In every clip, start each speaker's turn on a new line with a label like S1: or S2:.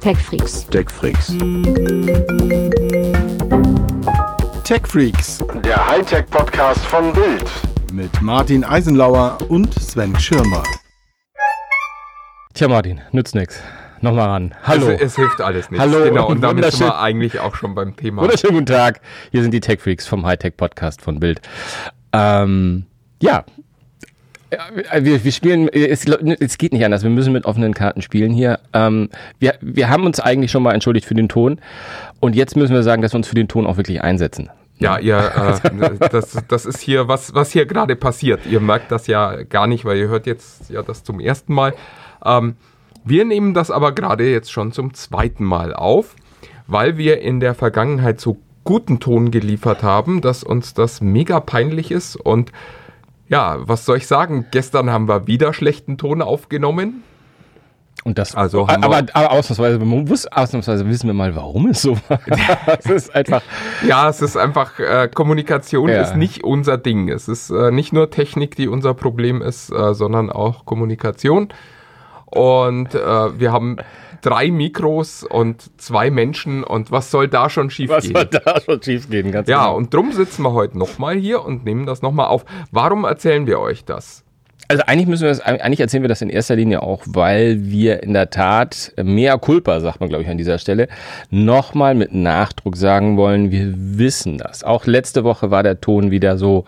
S1: TechFreaks.
S2: TechFreaks.
S3: TechFreaks
S4: Der Hightech-Podcast von Bild.
S3: mit Martin Eisenlauer und Sven Schirmer.
S5: Tja, Martin, nützt nix. Nochmal ran. Hallo.
S6: Es, es hilft alles nicht.
S5: Hallo
S6: Genau,
S5: und
S6: und damit sind wir eigentlich auch schon beim Thema.
S5: Wunderschönen guten Tag. Hier sind die Tech Freaks vom Hightech Podcast von Bild. Ähm, ja. Ja, Wir, wir spielen, es, es geht nicht anders, wir müssen mit offenen Karten spielen hier. Ähm, wir, wir haben uns eigentlich schon mal entschuldigt für den Ton und jetzt müssen wir sagen, dass wir uns für den Ton auch wirklich einsetzen.
S6: Ja, ihr, äh, das, das ist hier, was, was hier gerade passiert. Ihr merkt das ja gar nicht, weil ihr hört jetzt ja das zum ersten Mal. Ähm, wir nehmen das aber gerade jetzt schon zum zweiten Mal auf, weil wir in der Vergangenheit so guten Ton geliefert haben, dass uns das mega peinlich ist und ja, was soll ich sagen? Gestern haben wir wieder schlechten Ton aufgenommen.
S5: Und das,
S6: Also
S5: aber,
S6: wir-
S5: aber ausnahmsweise, bewusst, ausnahmsweise wissen wir mal, warum es so war. Es ist einfach,
S6: Ja, es ist einfach, äh, Kommunikation
S5: Ja.
S6: ist nicht unser Ding. Es ist äh, nicht nur Technik, die unser Problem ist, äh, sondern auch Kommunikation. Und äh, wir haben drei Mikros und zwei Menschen und was soll da schon schief
S5: was
S6: gehen?
S5: soll da schon schief gehen, ganz
S6: Ja,
S5: genau.
S6: und drum sitzen wir heute nochmal hier und nehmen das nochmal auf. Warum erzählen wir euch das?
S5: Also eigentlich müssen wir das, eigentlich erzählen wir das in erster Linie auch, weil wir in der Tat mehr Culpa, sagt man glaube ich an dieser Stelle, nochmal mit Nachdruck sagen wollen, wir wissen das. Auch letzte Woche war der Ton wieder so,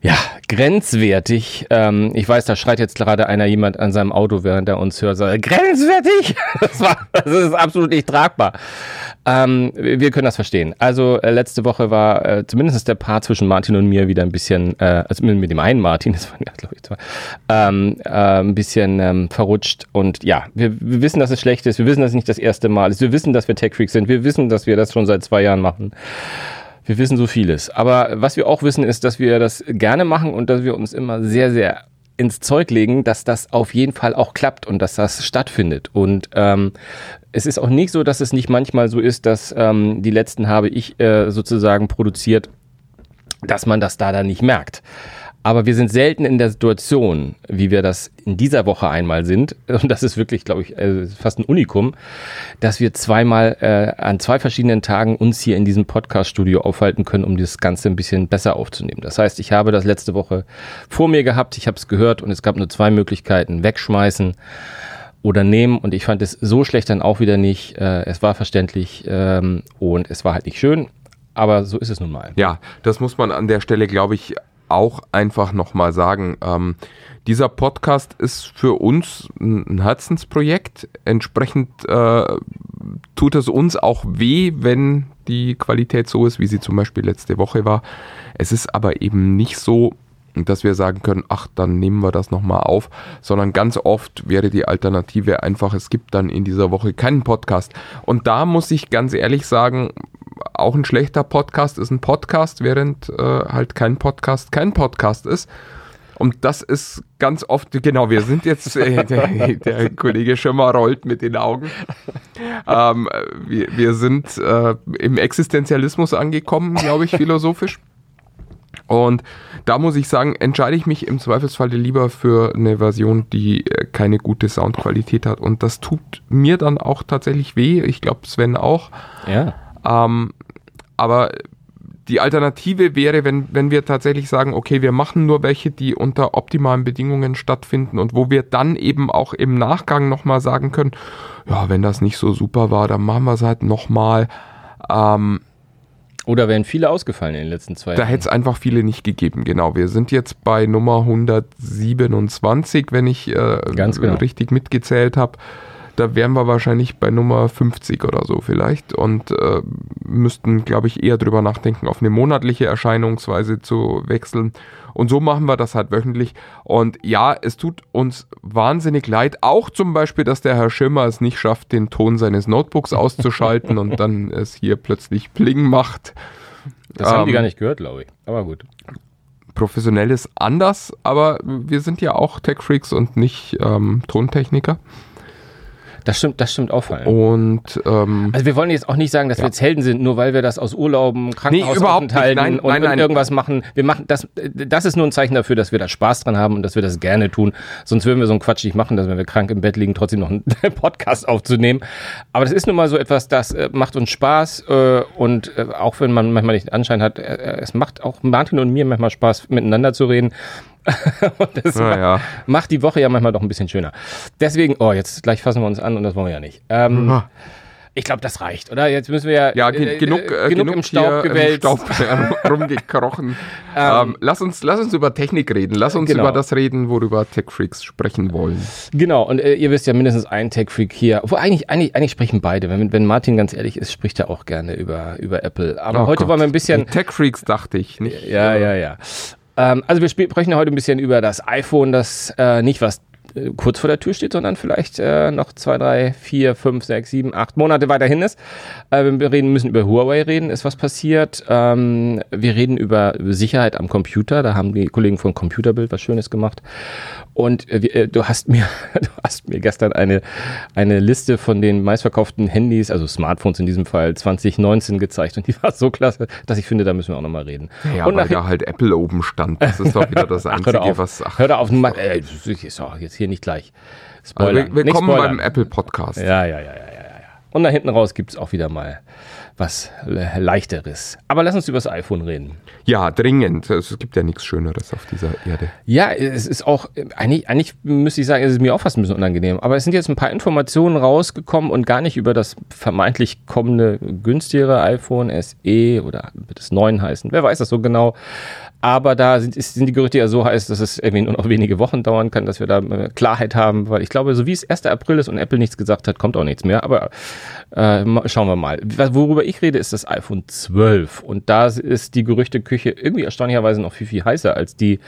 S5: ja, grenzwertig. Ähm, ich weiß, da schreit jetzt gerade einer jemand an seinem Auto, während er uns hört, sagt, grenzwertig? Das, war, das ist absolut nicht tragbar. Ähm, wir können das verstehen. Also äh, letzte Woche war äh, zumindest der Part zwischen Martin und mir wieder ein bisschen, äh, also mit, dem einen Martin, das waren ja glaube ich zwei, ähm, äh, ein bisschen ähm, verrutscht. Und ja, wir, wir wissen, dass es schlecht ist. Wir wissen, dass es nicht das erste Mal ist. Wir wissen, dass wir Tech-Freaks sind. Wir wissen, dass wir das schon seit zwei Jahren machen. Wir wissen so vieles. Aber was wir auch wissen, ist, dass wir das gerne machen und dass wir uns immer sehr, sehr ins Zeug legen, dass das auf jeden Fall auch klappt und dass das stattfindet. Und ähm, es ist auch nicht so, dass es nicht manchmal so ist, dass ähm, die letzten habe ich äh, sozusagen produziert, dass man das da dann nicht merkt. Aber wir sind selten in der Situation, wie wir das in dieser Woche einmal sind. Und das ist wirklich, glaube ich, äh, fast ein Unikum, dass wir zweimal äh, an zwei verschiedenen Tagen uns hier in diesem Podcast-Studio aufhalten können, um das Ganze ein bisschen besser aufzunehmen. Das heißt, ich habe das letzte Woche vor mir gehabt, ich habe es gehört und es gab nur zwei Möglichkeiten, wegschmeißen oder nehmen. Und ich fand es so schlecht dann auch wieder nicht. Äh, es war verständlich ähm, und es war halt nicht schön. Aber so ist es nun mal.
S6: Ja, das muss man an der Stelle, glaube ich, auch einfach nochmal sagen. Ähm, dieser Podcast ist für uns ein Herzensprojekt. Entsprechend äh, tut es uns auch weh, wenn die Qualität so ist, wie sie zum Beispiel letzte Woche war. Es ist aber eben nicht so, dass wir sagen können, ach, dann nehmen wir das nochmal auf, sondern ganz oft wäre die Alternative einfach, es gibt dann in dieser Woche keinen Podcast. Und da muss ich ganz ehrlich sagen, auch ein schlechter Podcast ist ein Podcast, während äh, halt kein Podcast kein Podcast ist. Und das ist ganz oft, genau, wir sind jetzt, äh, der, der Kollege Schirmer rollt mit den Augen. Ähm, wir, wir sind äh, im Existenzialismus angekommen, glaube ich, philosophisch. Und da muss ich sagen, entscheide ich mich im Zweifelsfalle lieber für eine Version, die äh, keine gute Soundqualität hat. Und das tut mir dann auch tatsächlich weh. Ich glaube, Sven auch.
S5: Ja.
S6: Ähm, aber die Alternative wäre, wenn, wenn wir tatsächlich sagen, okay, wir machen nur welche, die unter optimalen Bedingungen stattfinden und wo wir dann eben auch im Nachgang nochmal sagen können, ja, wenn das nicht so super war, dann machen wir es halt nochmal. Ähm,
S5: Oder wären viele ausgefallen in den letzten zwei
S6: da
S5: Jahren?
S6: hätte es einfach viele nicht gegeben, genau. Wir sind jetzt bei Nummer 127, wenn ich äh,
S5: Ganz genau.
S6: richtig mitgezählt habe. Da wären wir wahrscheinlich bei Nummer 50 oder so vielleicht und äh, müssten, glaube ich, eher drüber nachdenken, auf eine monatliche Erscheinungsweise zu wechseln. Und so machen wir das halt wöchentlich. Und ja, es tut uns wahnsinnig leid. Auch zum Beispiel, dass der Herr Schirmer es nicht schafft, den Ton seines Notebooks auszuschalten und dann es hier plötzlich Pling macht.
S5: Das haben die
S6: ähm,
S5: gar nicht gehört, glaube ich. Aber gut.
S6: professionell ist anders, aber wir sind ja auch Tech-Freaks und nicht ähm, Tontechniker.
S5: Das stimmt, das stimmt auffallend.
S6: Und ähm,
S5: Also wir wollen jetzt auch nicht sagen, dass wir jetzt Helden sind, nur weil wir das aus Urlauben. Krankenhausaufenthalten
S6: Nein,
S5: und,
S6: nein, nein.
S5: irgendwas machen. Wir machen das, das ist nur ein Zeichen dafür, dass wir da Spaß dran haben und dass wir das gerne tun. Sonst würden wir so einen Quatsch nicht machen, dass wenn wir krank im Bett liegen, trotzdem noch einen Podcast aufzunehmen. Aber das ist nun mal so etwas, das äh, macht uns Spaß äh, und äh, auch wenn man manchmal nicht den Anschein hat, äh, es macht auch Martin und mir manchmal Spaß, miteinander zu reden. und das
S6: Ja,
S5: macht, die Woche ja manchmal doch ein bisschen schöner. Deswegen, oh, jetzt gleich fassen wir uns an und das wollen wir ja nicht. Ähm, ich glaube, das reicht, oder? Jetzt müssen wir ja,
S6: ja, ge
S5: äh,
S6: genug,
S5: äh,
S6: äh,
S5: genug, im Staub gewälzt.
S6: Im Staub rumgekrochen. ähm, lass, uns, lass uns über Technik reden. Lass uns
S5: Genau.
S6: über das reden, worüber Tech Freaks sprechen wollen.
S5: Genau, und äh, ihr wisst ja mindestens ein Tech-Freak hier. Obwohl eigentlich, eigentlich, eigentlich sprechen beide. Wenn, wenn Martin ganz ehrlich ist, spricht er auch gerne über, über Apple. Aber
S6: Oh
S5: heute
S6: Gott.
S5: wollen wir ein bisschen.
S6: Die Tech Freaks dachte ich nicht.
S5: Ja, ja, ja. Ähm, also wir sp- sprechen heute ein bisschen über das iPhone, das äh, nicht was äh, kurz vor der Tür steht, sondern vielleicht äh, noch zwei, drei, vier, fünf, sechs, sieben, acht Monate weiterhin ist. Äh, wir reden, müssen über Huawei reden, ist was passiert. Ähm, wir reden über Sicherheit am Computer. Da haben die Kollegen von Computerbild was Schönes gemacht. Und äh, äh, du hast mir, du hast mir gestern eine, eine Liste von den meistverkauften Handys, also Smartphones in diesem Fall, 2019 gezeigt. Und die war so klasse, dass ich finde, da müssen wir auch nochmal reden.
S6: Ja,
S5: und
S6: weil da halt Apple oben stand. Das ist doch wieder das
S5: Ach, hör
S6: Einzige,
S5: doch auf.
S6: was. Ach,
S5: hör doch auf. Mach, äh, das ist auch jetzt hier nicht gleich.
S6: also
S5: Spoiler.
S6: wir,
S5: Nicht
S6: willkommen beim Apple Podcast.
S5: Ja, ja, ja, ja, ja, ja. ja. Und da hinten raus gibt es auch wieder mal was le leichteres. Aber lass uns über das iPhone reden.
S6: Ja, dringend. Es gibt ja nichts Schöneres auf dieser Erde.
S5: Ja, es ist auch, äh, eigentlich, eigentlich müsste ich sagen, es ist mir auch fast ein bisschen unangenehm. Aber es sind jetzt ein paar Informationen rausgekommen und gar nicht über das vermeintlich kommende günstigere iPhone SE oder wird es 9 heißen. Wer weiß das so genau. Aber da sind, sind die Gerüchte ja so heiß, dass es irgendwie nur noch wenige Wochen dauern kann, dass wir da äh, Klarheit haben, weil ich glaube, so wie es 1. April ist und Apple nichts gesagt hat, kommt auch nichts mehr. Aber äh, schauen wir mal. Worüber ich rede, ist das iPhone 12. Und da ist die Gerüchteküche irgendwie erstaunlicherweise noch viel, viel heißer als die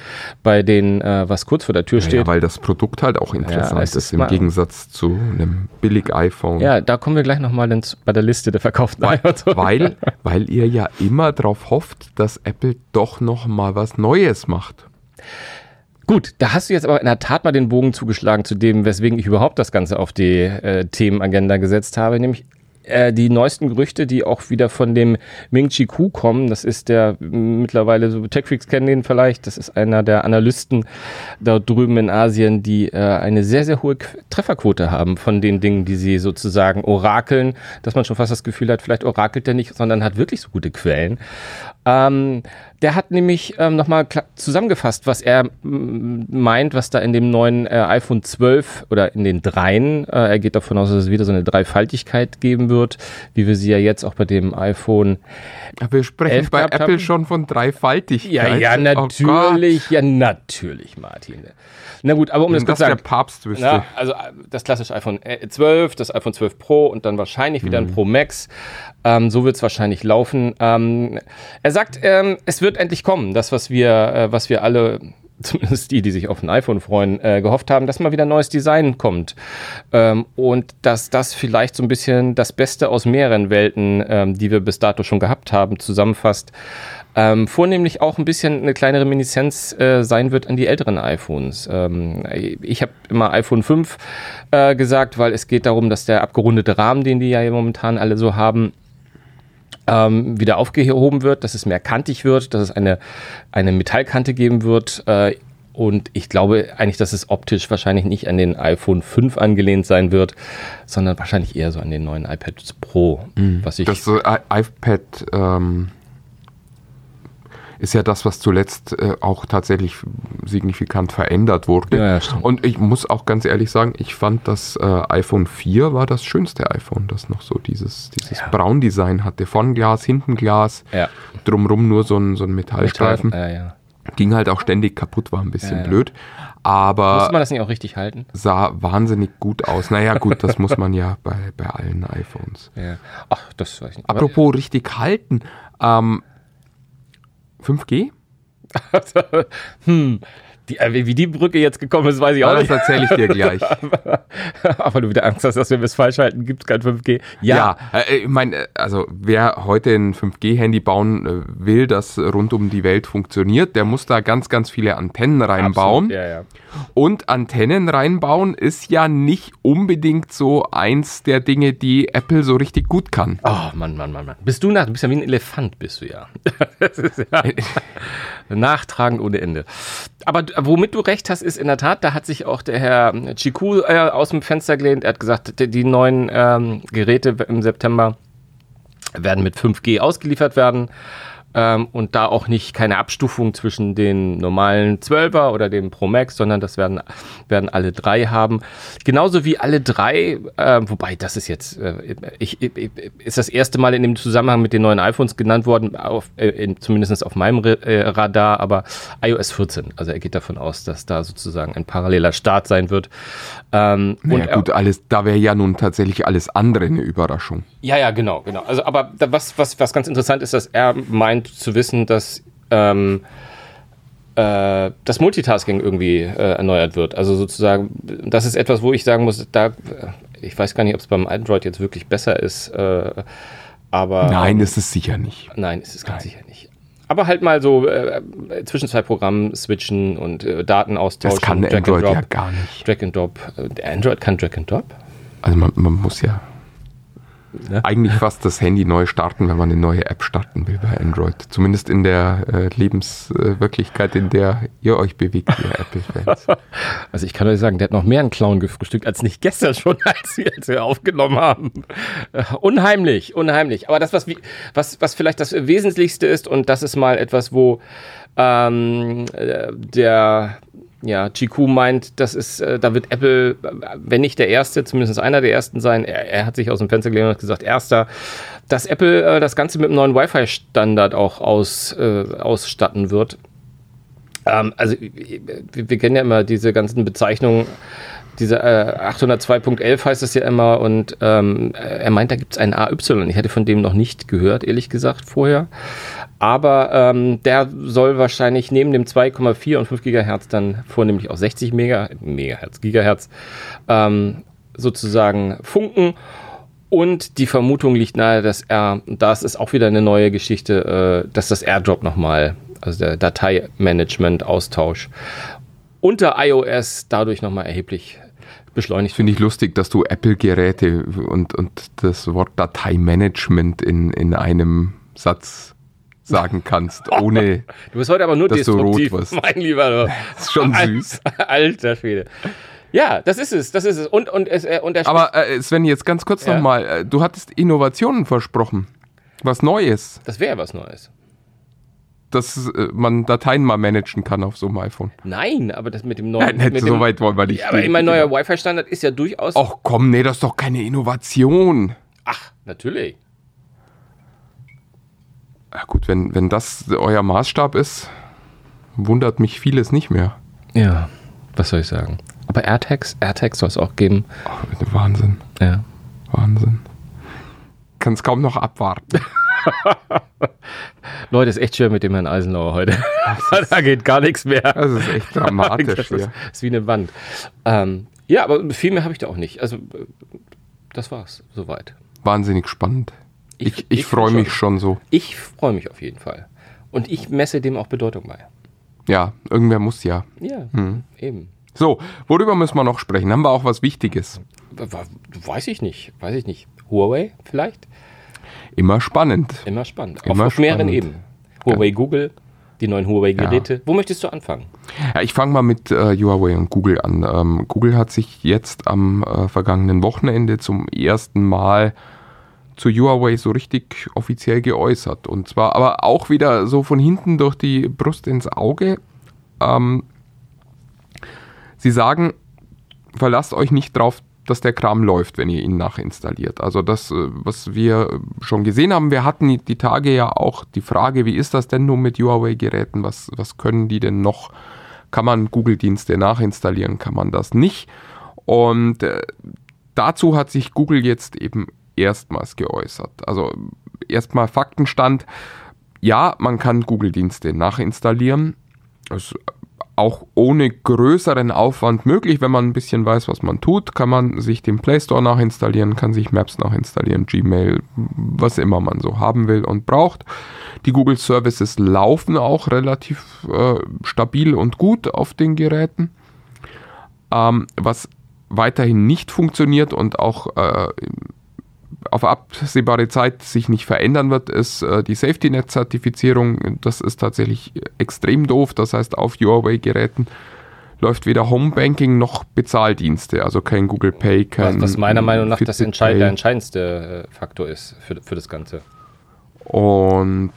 S5: bei den, äh, was kurz vor der Tür
S6: Ja,
S5: steht.
S6: weil das Produkt halt auch interessant
S5: es
S6: ist,
S5: ist
S6: im Gegensatz zu einem billig iPhone.
S5: Ja, da kommen wir gleich nochmal bei der Liste der verkauften iPhones.
S6: Weil, weil ihr ja immer darauf hofft, dass Apple doch noch mal was Neues macht.
S5: Gut, da hast du jetzt aber in der Tat mal den Bogen zugeschlagen zu dem, weswegen ich überhaupt das Ganze auf die äh, Themenagenda gesetzt habe, nämlich äh, die neuesten Gerüchte, die auch wieder von dem Ming Chi Ku kommen. Das ist der m, mittlerweile, so Techfreaks kennen den vielleicht, das ist einer der Analysten dort drüben in Asien, die äh, eine sehr, sehr hohe Qu Trefferquote haben von den Dingen, die sie sozusagen orakeln, dass man schon fast das Gefühl hat, vielleicht orakelt er nicht, sondern hat wirklich so gute Quellen. Ähm, der hat nämlich ähm, nochmal zusammengefasst, was er meint, was da in dem neuen äh, iPhone 12 oder in den dreien, äh, er geht davon aus, dass es wieder so eine Dreifaltigkeit geben wird, wie wir sie ja jetzt auch bei dem iPhone.
S6: Wir sprechen bei Apple
S5: haben?
S6: schon von Dreifaltigkeit.
S5: Ja, ja,
S6: Oh
S5: natürlich, ja, natürlich, Martin. Na gut, aber um das
S6: Wenn das
S5: zu
S6: der
S5: sagen,
S6: Papst wüsste.
S5: ja, also äh, das klassische iPhone äh, 12, das iPhone 12 Pro und dann wahrscheinlich wieder ein Pro Max. Ähm, so wird es wahrscheinlich laufen. Ähm, er sagt, ähm, es wird endlich kommen, das, was wir, äh, was wir alle, zumindest die, die sich auf ein iPhone freuen, äh, gehofft haben, dass mal wieder neues Design kommt. Ähm, und dass das vielleicht so ein bisschen das Beste aus mehreren Welten, ähm, die wir bis dato schon gehabt haben, zusammenfasst. Ähm, vornehmlich auch ein bisschen eine kleine Reminiszenz äh, sein wird an die älteren iPhones. Ähm, ich habe immer iPhone 5 äh, gesagt, weil es geht darum, dass der abgerundete Rahmen, den die ja momentan alle so haben, ähm, wieder aufgehoben wird, dass es mehr kantig wird, dass es eine, eine Metallkante geben wird. Äh, und ich glaube eigentlich, dass es optisch wahrscheinlich nicht an den iPhone 5 angelehnt sein wird, sondern wahrscheinlich eher so an den neuen iPads Pro. Was ich
S6: Das I- iPad ähm, ist ja das, was zuletzt äh, auch tatsächlich signifikant verändert wurde.
S5: Ja, ja.
S6: Und ich muss auch ganz ehrlich sagen, ich fand das äh, iPhone 4 war das schönste iPhone, das noch so dieses, dieses
S5: Ja.
S6: Braun-Design hatte. Vorn Glas, hinten Glas, drumrum nur so ein, so ein Metallstreifen.
S5: Ja.
S6: Ging halt auch ständig kaputt, war ein bisschen blöd. Aber
S5: Muss man das nicht auch richtig halten?
S6: sah wahnsinnig gut aus. Naja, gut, das muss man ja bei, bei allen iPhones.
S5: Ja. Ach, das weiß ich nicht.
S6: Apropos richtig halten. Ähm, 5G?
S5: hm, Die, äh, wie die Brücke jetzt gekommen ist, weiß ich auch
S6: Ja, das
S5: nicht.
S6: erzähle ich dir gleich.
S5: Aber du wieder Angst hast, dass wir es falsch halten, gibt es kein 5G.
S6: Ja, äh, ich meine, also wer heute ein 5G-Handy bauen äh, will, das rund um die Welt funktioniert, der muss da ganz, ganz viele Antennen reinbauen.
S5: Absolut, Ja, ja.
S6: Und Antennen reinbauen ist ja nicht unbedingt so eins der Dinge, die Apple so richtig gut kann.
S5: Oh, Mann, Mann, Mann, Mann. Bist du nach, du bist ja wie ein Elefant, bist du ja. Das ist ja nachtragend ohne Ende. Aber womit du recht hast, ist in der Tat, da hat sich auch der Herr Chiku äh, aus dem Fenster gelehnt. Er hat gesagt, die, die neuen ähm, Geräte im September werden mit 5G ausgeliefert werden. Ähm, und da auch nicht keine Abstufung zwischen den normalen 12er oder dem Pro Max, sondern das werden, werden alle drei haben. Genauso wie alle drei, äh, wobei das ist jetzt, äh, ich, ich, ist das erste Mal in dem Zusammenhang mit den neuen iPhones genannt worden, auf, äh, in, zumindest auf meinem äh, Radar, aber iOS 14. Also er geht davon aus, dass da sozusagen ein paralleler Start sein wird. Ähm,
S6: Ja
S5: er-
S6: gut, alles, da wäre ja nun tatsächlich alles andere eine Überraschung.
S5: Ja, ja, genau, genau. Also, aber da, was, was, was ganz interessant ist, dass er meint zu wissen, dass ähm, äh, das Multitasking irgendwie äh, erneuert wird. Also sozusagen, das ist etwas, wo ich sagen muss, da, äh, ich weiß gar nicht, ob es beim Android jetzt wirklich besser ist, äh, aber
S6: Nein, ist es sicher nicht.
S5: Nein, ist es ganz sicher nicht. Aber halt mal so äh, zwischen zwei Programmen switchen und äh, Daten austauschen.
S6: Das kann Android ja gar nicht.
S5: Drag and Drop. Äh, Android kann Drag and Drop?
S6: Also man, man muss ja
S5: Ja.
S6: eigentlich fast das Handy neu starten, wenn man eine neue App starten will bei Android. Zumindest in der äh, Lebenswirklichkeit, in der ihr euch bewegt, ihr Apple-Fans.
S5: Also ich kann euch sagen, der hat noch mehr einen Clown gefrühstückt als nicht gestern schon, als wir, als wir aufgenommen haben. Äh, unheimlich, unheimlich. Aber das, was, was, was vielleicht das Wesentlichste ist, und das ist mal etwas, wo ähm, äh, der ja, Chiku meint, das ist, äh, da wird Apple, äh, wenn nicht der Erste, zumindest einer der Ersten sein. Er, er hat sich aus dem Fenster gelehnt und hat gesagt, Erster, dass Apple äh, das Ganze mit einem neuen Wi-Fi-Standard auch aus, äh, ausstatten wird. Ähm, also wir, wir kennen ja immer diese ganzen Bezeichnungen. Diese äh, 802.11 heißt es ja immer und ähm, er meint, da gibt es ein AY. Ich hätte von dem noch nicht gehört, ehrlich gesagt, vorher. Aber ähm, der soll wahrscheinlich neben dem 2,4 und 5 Gigahertz dann vornehmlich auch 60 Mega, Megahertz, Gigahertz ähm, sozusagen funken. Und die Vermutung liegt nahe, dass er, das ist auch wieder eine neue Geschichte, äh, dass das AirDrop nochmal, also der Dateimanagement-Austausch unter iOS dadurch nochmal erheblich beschleunigt
S6: Finde ich lustig, dass du Apple-Geräte und, und das Wort Dateimanagement in, in einem Satz sagen kannst, ohne.
S5: Du bist heute aber nur destruktiv, mein Lieber.
S6: Das ist schon süß.
S5: Alter Schwede. Ja, das ist es, das ist es. Und, und, es, äh, und
S6: Aber äh, Sven, jetzt ganz kurz
S5: Ja.
S6: nochmal. Äh, du hattest Innovationen versprochen. Was Neues,
S5: das wäre was Neues.
S6: dass äh, man Dateien mal managen kann auf so einem iPhone.
S5: Nein, aber das mit dem neuen.
S6: Nein, nicht
S5: mit
S6: so
S5: dem,
S6: weit wollen wir nicht.
S5: Ja, aber mein neuer Wi-Fi-Standard ist ja durchaus.
S6: Ach komm, nee, das ist doch keine Innovation.
S5: Ach, natürlich.
S6: Ja, gut, wenn, wenn das euer Maßstab ist, wundert mich vieles nicht mehr.
S5: Ja, was soll ich sagen? Aber AirTags, AirTags soll es auch geben.
S6: Ach, Wahnsinn,
S5: Ja.
S6: Wahnsinn. Kann es kaum noch abwarten.
S5: Leute, ist echt schwer mit dem Herrn Eisenlauer heute. da geht gar nichts mehr.
S6: Das ist echt dramatisch
S5: Das ist, ist wie eine Wand. Ähm, ja, aber viel mehr habe ich da auch nicht. Also, äh, das war's, soweit.
S6: Wahnsinnig spannend.
S5: Ich-
S6: Ich, ich, freue mich schon so.
S5: Ich freue mich auf jeden Fall. Und ich messe dem auch Bedeutung bei.
S6: Ja, irgendwer muss ja.
S5: Ja,
S6: Hm.
S5: eben.
S6: So, worüber müssen wir noch sprechen? Haben wir auch was Wichtiges?
S5: Weiß ich nicht, weiß ich nicht. Huawei vielleicht?
S6: Immer spannend.
S5: Immer spannend.
S6: Immer
S5: auf, auf mehreren
S6: spannend.
S5: Ebenen. Huawei Google, die neuen Huawei-Geräte. Wo möchtest du anfangen?
S6: Ja, ich fange mal mit äh, Huawei und Google an. Ähm, Google hat sich jetzt am äh, vergangenen Wochenende zum ersten Mal zu Huawei so richtig offiziell geäußert. Und zwar aber auch wieder so von hinten durch die Brust ins Auge. Ähm, sie sagen, verlasst euch nicht drauf, dass der Kram läuft, wenn ihr ihn nachinstalliert. Also das, äh, was wir schon gesehen haben, wir hatten die- Tage ja auch die Frage, wie ist das denn nun mit Huawei-Geräten? Was, was können die denn noch? Kann man Google-Dienste nachinstallieren? Kann man das nicht? Und äh, dazu hat sich Google jetzt eben erstmals geäußert. Also erstmal Faktenstand. Ja, man kann Google-Dienste nachinstallieren. Das ist auch ohne größeren Aufwand möglich, wenn man ein bisschen weiß, was man tut, kann man sich den Play Store nachinstallieren, kann sich Maps nachinstallieren, Gmail, was immer man so haben will und braucht. Die Google Services laufen auch relativ äh, stabil und gut auf den Geräten. Ähm, was weiterhin nicht funktioniert und auch äh, auf absehbare Zeit sich nicht verändern wird, ist äh, die SafetyNet-Zertifizierung. Das ist tatsächlich extrem doof. Das heißt, auf Huawei-Geräten läuft weder Homebanking noch Bezahldienste, also kein Google Pay, kein.
S5: Was, was meiner Meinung nach das entscheid
S6: Pay.
S5: der entscheidendste äh, Faktor ist für, für das Ganze.
S6: Und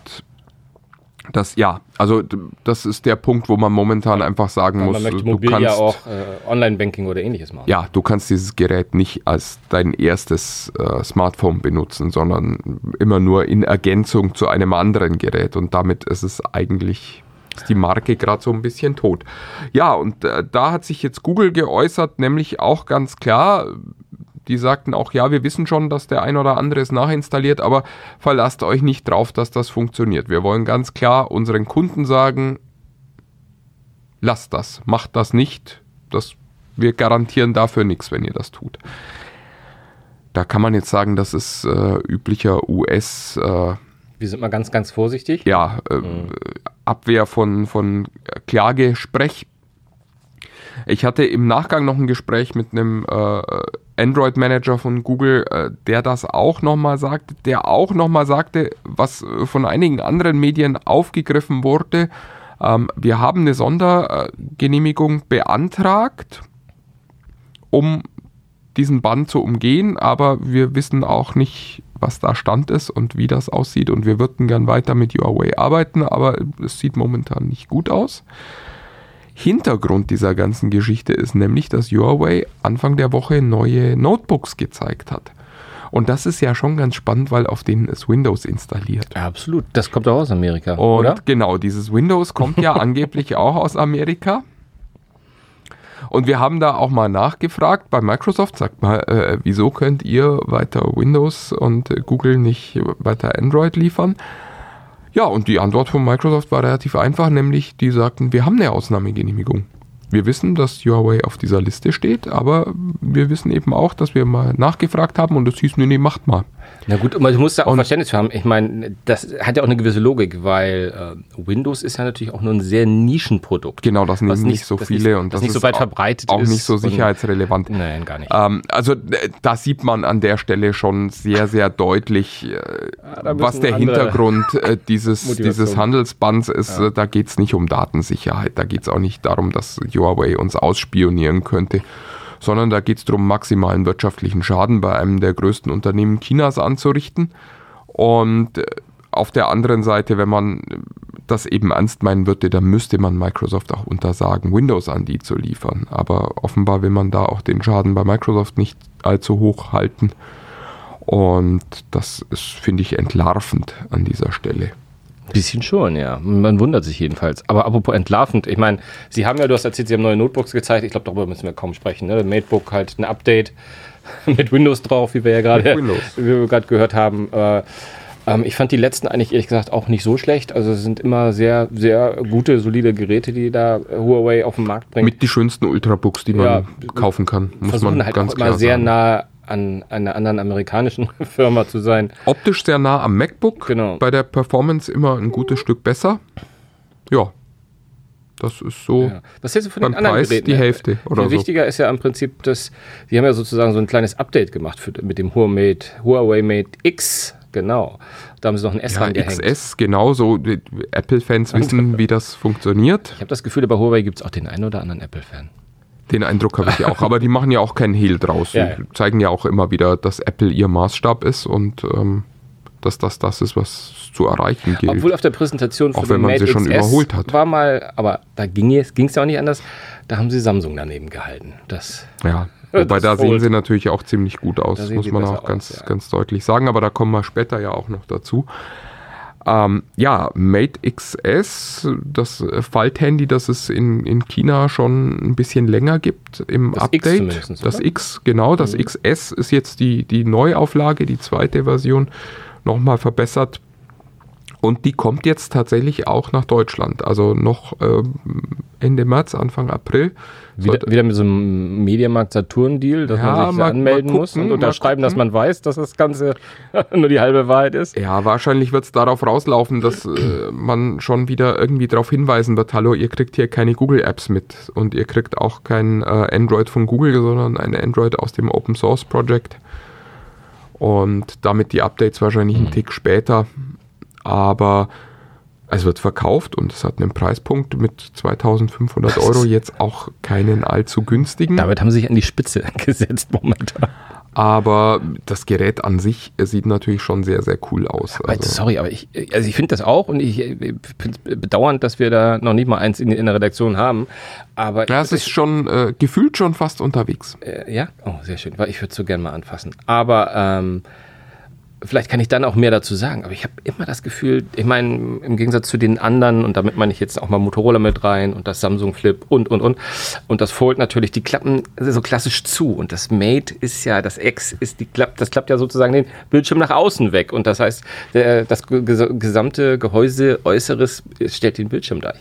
S6: das, ja, also das ist der Punkt, wo man momentan einfach sagen
S5: Weil
S6: muss,
S5: man möchte
S6: du
S5: mobil
S6: kannst,
S5: ja auch äh, Online-Banking oder ähnliches machen.
S6: ja, du kannst dieses Gerät nicht als dein erstes äh, Smartphone benutzen, sondern immer nur in Ergänzung zu einem anderen Gerät und damit ist es eigentlich ist die Marke gerade so ein bisschen tot. Ja, und äh, da hat sich jetzt Google geäußert, nämlich auch ganz klar, die sagten auch, ja, wir wissen schon, dass der ein oder andere es nachinstalliert, aber verlasst euch nicht drauf, dass das funktioniert. Wir wollen ganz klar unseren Kunden sagen, lasst das, macht das nicht. Das, wir garantieren dafür nichts, wenn ihr das tut. Da kann man jetzt sagen, das ist äh, üblicher US, äh,
S5: Wir sind mal ganz, ganz vorsichtig.
S6: ja, äh, Abwehr von, von Klagesprech. Ich hatte im Nachgang noch ein Gespräch mit einem äh, Android-Manager von Google, äh, der das auch nochmal sagte, der auch nochmal sagte, was äh, von einigen anderen Medien aufgegriffen wurde. Ähm, wir haben eine Sondergenehmigung beantragt, um diesen Bann zu umgehen, aber wir wissen auch nicht, was da Stand ist und wie das aussieht. Und wir würden gern weiter mit Huawei arbeiten, aber es sieht momentan nicht gut aus. Hintergrund dieser ganzen Geschichte ist nämlich, dass Huawei Anfang der Woche neue Notebooks gezeigt hat. Und das ist ja schon ganz spannend, weil auf denen ist Windows installiert.
S5: Absolut. Das kommt auch aus Amerika,
S6: Und
S5: oder?
S6: genau, dieses Windows kommt ja angeblich auch aus Amerika. Und wir haben da auch mal nachgefragt bei Microsoft, sagt mal, äh, wieso könnt ihr weiter Windows und äh, Google nicht weiter Android liefern? Ja, und die Antwort von Microsoft war relativ einfach, nämlich die sagten, wir haben eine Ausnahmegenehmigung. Wir wissen, dass Huawei auf dieser Liste steht, aber wir wissen eben auch, dass wir mal nachgefragt haben und es hieß, nee, nee, macht mal.
S5: Na gut, du musst da auch
S6: Und-
S5: Verständnis für haben. Ich meine, das hat ja auch eine gewisse Logik, weil äh, Windows ist ja natürlich auch nur ein sehr Nischenprodukt.
S6: Genau, das nehmen nicht so viele
S5: nicht,
S6: und
S5: das
S6: das
S5: nicht so
S6: ist
S5: weit
S6: auch-
S5: verbreitet
S6: Auch
S5: ist.
S6: nicht so
S5: und-
S6: sicherheitsrelevant.
S5: Nein, gar nicht.
S6: Ähm, also da sieht man an der Stelle schon sehr, sehr deutlich, äh,
S5: da
S6: was der Hintergrund äh, dieses,
S5: Motivation.
S6: dieses Handelsbands ist. Äh, Da geht es nicht um Datensicherheit, da geht es auch nicht darum, dass Huawei uns ausspionieren könnte, sondern da geht es darum, maximalen wirtschaftlichen Schaden bei einem der größten Unternehmen Chinas anzurichten. Und äh, auf der anderen Seite, wenn man das eben ernst meinen würde, dann müsste man Microsoft auch untersagen, Windows an die zu liefern. Aber offenbar will man da auch den Schaden bei Microsoft nicht allzu hoch halten. Und das ist, finde ich, entlarvend an dieser Stelle.
S5: Bisschen schon, ja. Man wundert sich jedenfalls. Aber apropos entlarvend, ich meine, Sie haben ja, du hast erzählt, Sie haben neue Notebooks gezeigt. Ich glaube, darüber müssen wir kaum sprechen. Ne? MateBook halt ein Update mit Windows drauf, wie wir ja gerade
S6: Mit Windows.
S5: wie wir gerade gehört haben. Äh, ähm, ich fand die letzten eigentlich ehrlich gesagt auch nicht so schlecht. Also es sind immer sehr, sehr gute, solide Geräte, die da Huawei auf den Markt bringt.
S6: Mit die schönsten Ultrabooks, die man
S5: Ja,
S6: kaufen kann, muss
S5: Versuchen
S6: man
S5: halt
S6: ganz
S5: auch immer
S6: klar
S5: sehr
S6: sagen.
S5: nah an einer anderen amerikanischen Firma zu sein.
S6: Optisch sehr nah am MacBook,
S5: Genau.
S6: bei der Performance immer ein gutes Stück besser. Ja, das ist so.
S5: Ja. Was hältst du von
S6: Beim
S5: den anderen
S6: Preis
S5: Geräten?
S6: die Hälfte oder
S5: Viel
S6: so.
S5: wichtiger ist ja im Prinzip, dass die haben ja sozusagen so ein kleines Update gemacht für, mit dem Huawei, Huawei Mate X. Genau. Da haben sie noch ein S
S6: Ja,
S5: rangehängt.
S6: XS, genauso. Die Apple-Fans wissen, wie das funktioniert.
S5: Ich habe das Gefühl, bei Huawei gibt es auch den einen oder anderen Apple-Fan.
S6: Den Eindruck habe ich auch. Aber die machen ja auch keinen Hehl draus.
S5: Ja, ja.
S6: Die zeigen ja auch immer wieder, dass Apple ihr Maßstab ist und ähm, dass das das ist, was zu erreichen gilt.
S5: Obwohl auf der Präsentation
S6: Auch
S5: von
S6: wenn
S5: dem
S6: man
S5: Mate
S6: sie schon
S5: XS
S6: überholt hat.
S5: war mal, aber da ging es ja auch nicht anders. Da haben sie Samsung daneben gehalten. Das
S6: ja. Wobei
S5: das
S6: da sehen sie natürlich auch ziemlich gut aus, muss
S5: sie
S6: man auch ganz,
S5: aus, ja.
S6: ganz deutlich sagen. Aber da kommen wir später ja auch noch dazu. Ähm, ja, Mate XS, das äh, Falthandy, das es in, in China schon ein bisschen länger gibt im
S5: Das X
S6: Update.
S5: zumindest,
S6: das
S5: oder?
S6: X, genau, das
S5: Mhm.
S6: XS ist jetzt die, die Neuauflage, die zweite Version, nochmal verbessert. Und die kommt jetzt tatsächlich auch nach Deutschland. Also noch ähm, Ende März, Anfang April.
S5: Wieder,
S6: Sollte-
S5: wieder mit so einem Mediamarkt Saturn-Deal, dass
S6: Ja,
S5: man sich
S6: mal-
S5: anmelden
S6: mal
S5: muss
S6: gucken,
S5: und unterschreiben, dass
S6: gucken.
S5: man weiß, dass das Ganze nur die halbe Wahrheit ist.
S6: Ja, wahrscheinlich wird es darauf rauslaufen, dass äh, man schon wieder irgendwie darauf hinweisen wird, hallo, ihr kriegt hier keine Google-Apps mit und ihr kriegt auch kein äh, Android von Google, sondern ein Android aus dem Open Source Project. Und damit die Updates wahrscheinlich einen Tick später. Aber es wird verkauft und es hat einen Preispunkt mit 2500 Euro, jetzt auch keinen allzu günstigen.
S5: Damit haben sie sich an die Spitze gesetzt momentan.
S6: Aber das Gerät an sich sieht natürlich schon sehr, sehr cool aus.
S5: Aber Sorry, aber ich, also ich finde das auch und ich äh, finde bedauernd, dass wir da noch nicht mal eins in, in der Redaktion haben. Aber
S6: Ja, es ist schon äh, gefühlt schon fast unterwegs.
S5: Äh, ja, oh, sehr schön, weil ich würde es so gerne mal anfassen. Aber ähm, vielleicht kann ich dann auch mehr dazu sagen. Aber ich habe immer das Gefühl, ich meine, im Gegensatz zu den anderen, und damit meine ich jetzt auch mal Motorola mit rein und das Samsung Flip und, und, und. Und das Fold natürlich, die klappen so klassisch zu. Und das Mate ist ja, das X ist, die klappt, das klappt ja sozusagen den Bildschirm nach außen weg. Und das heißt, der, das ges- gesamte Gehäuse Äußeres stellt den Bildschirm dar.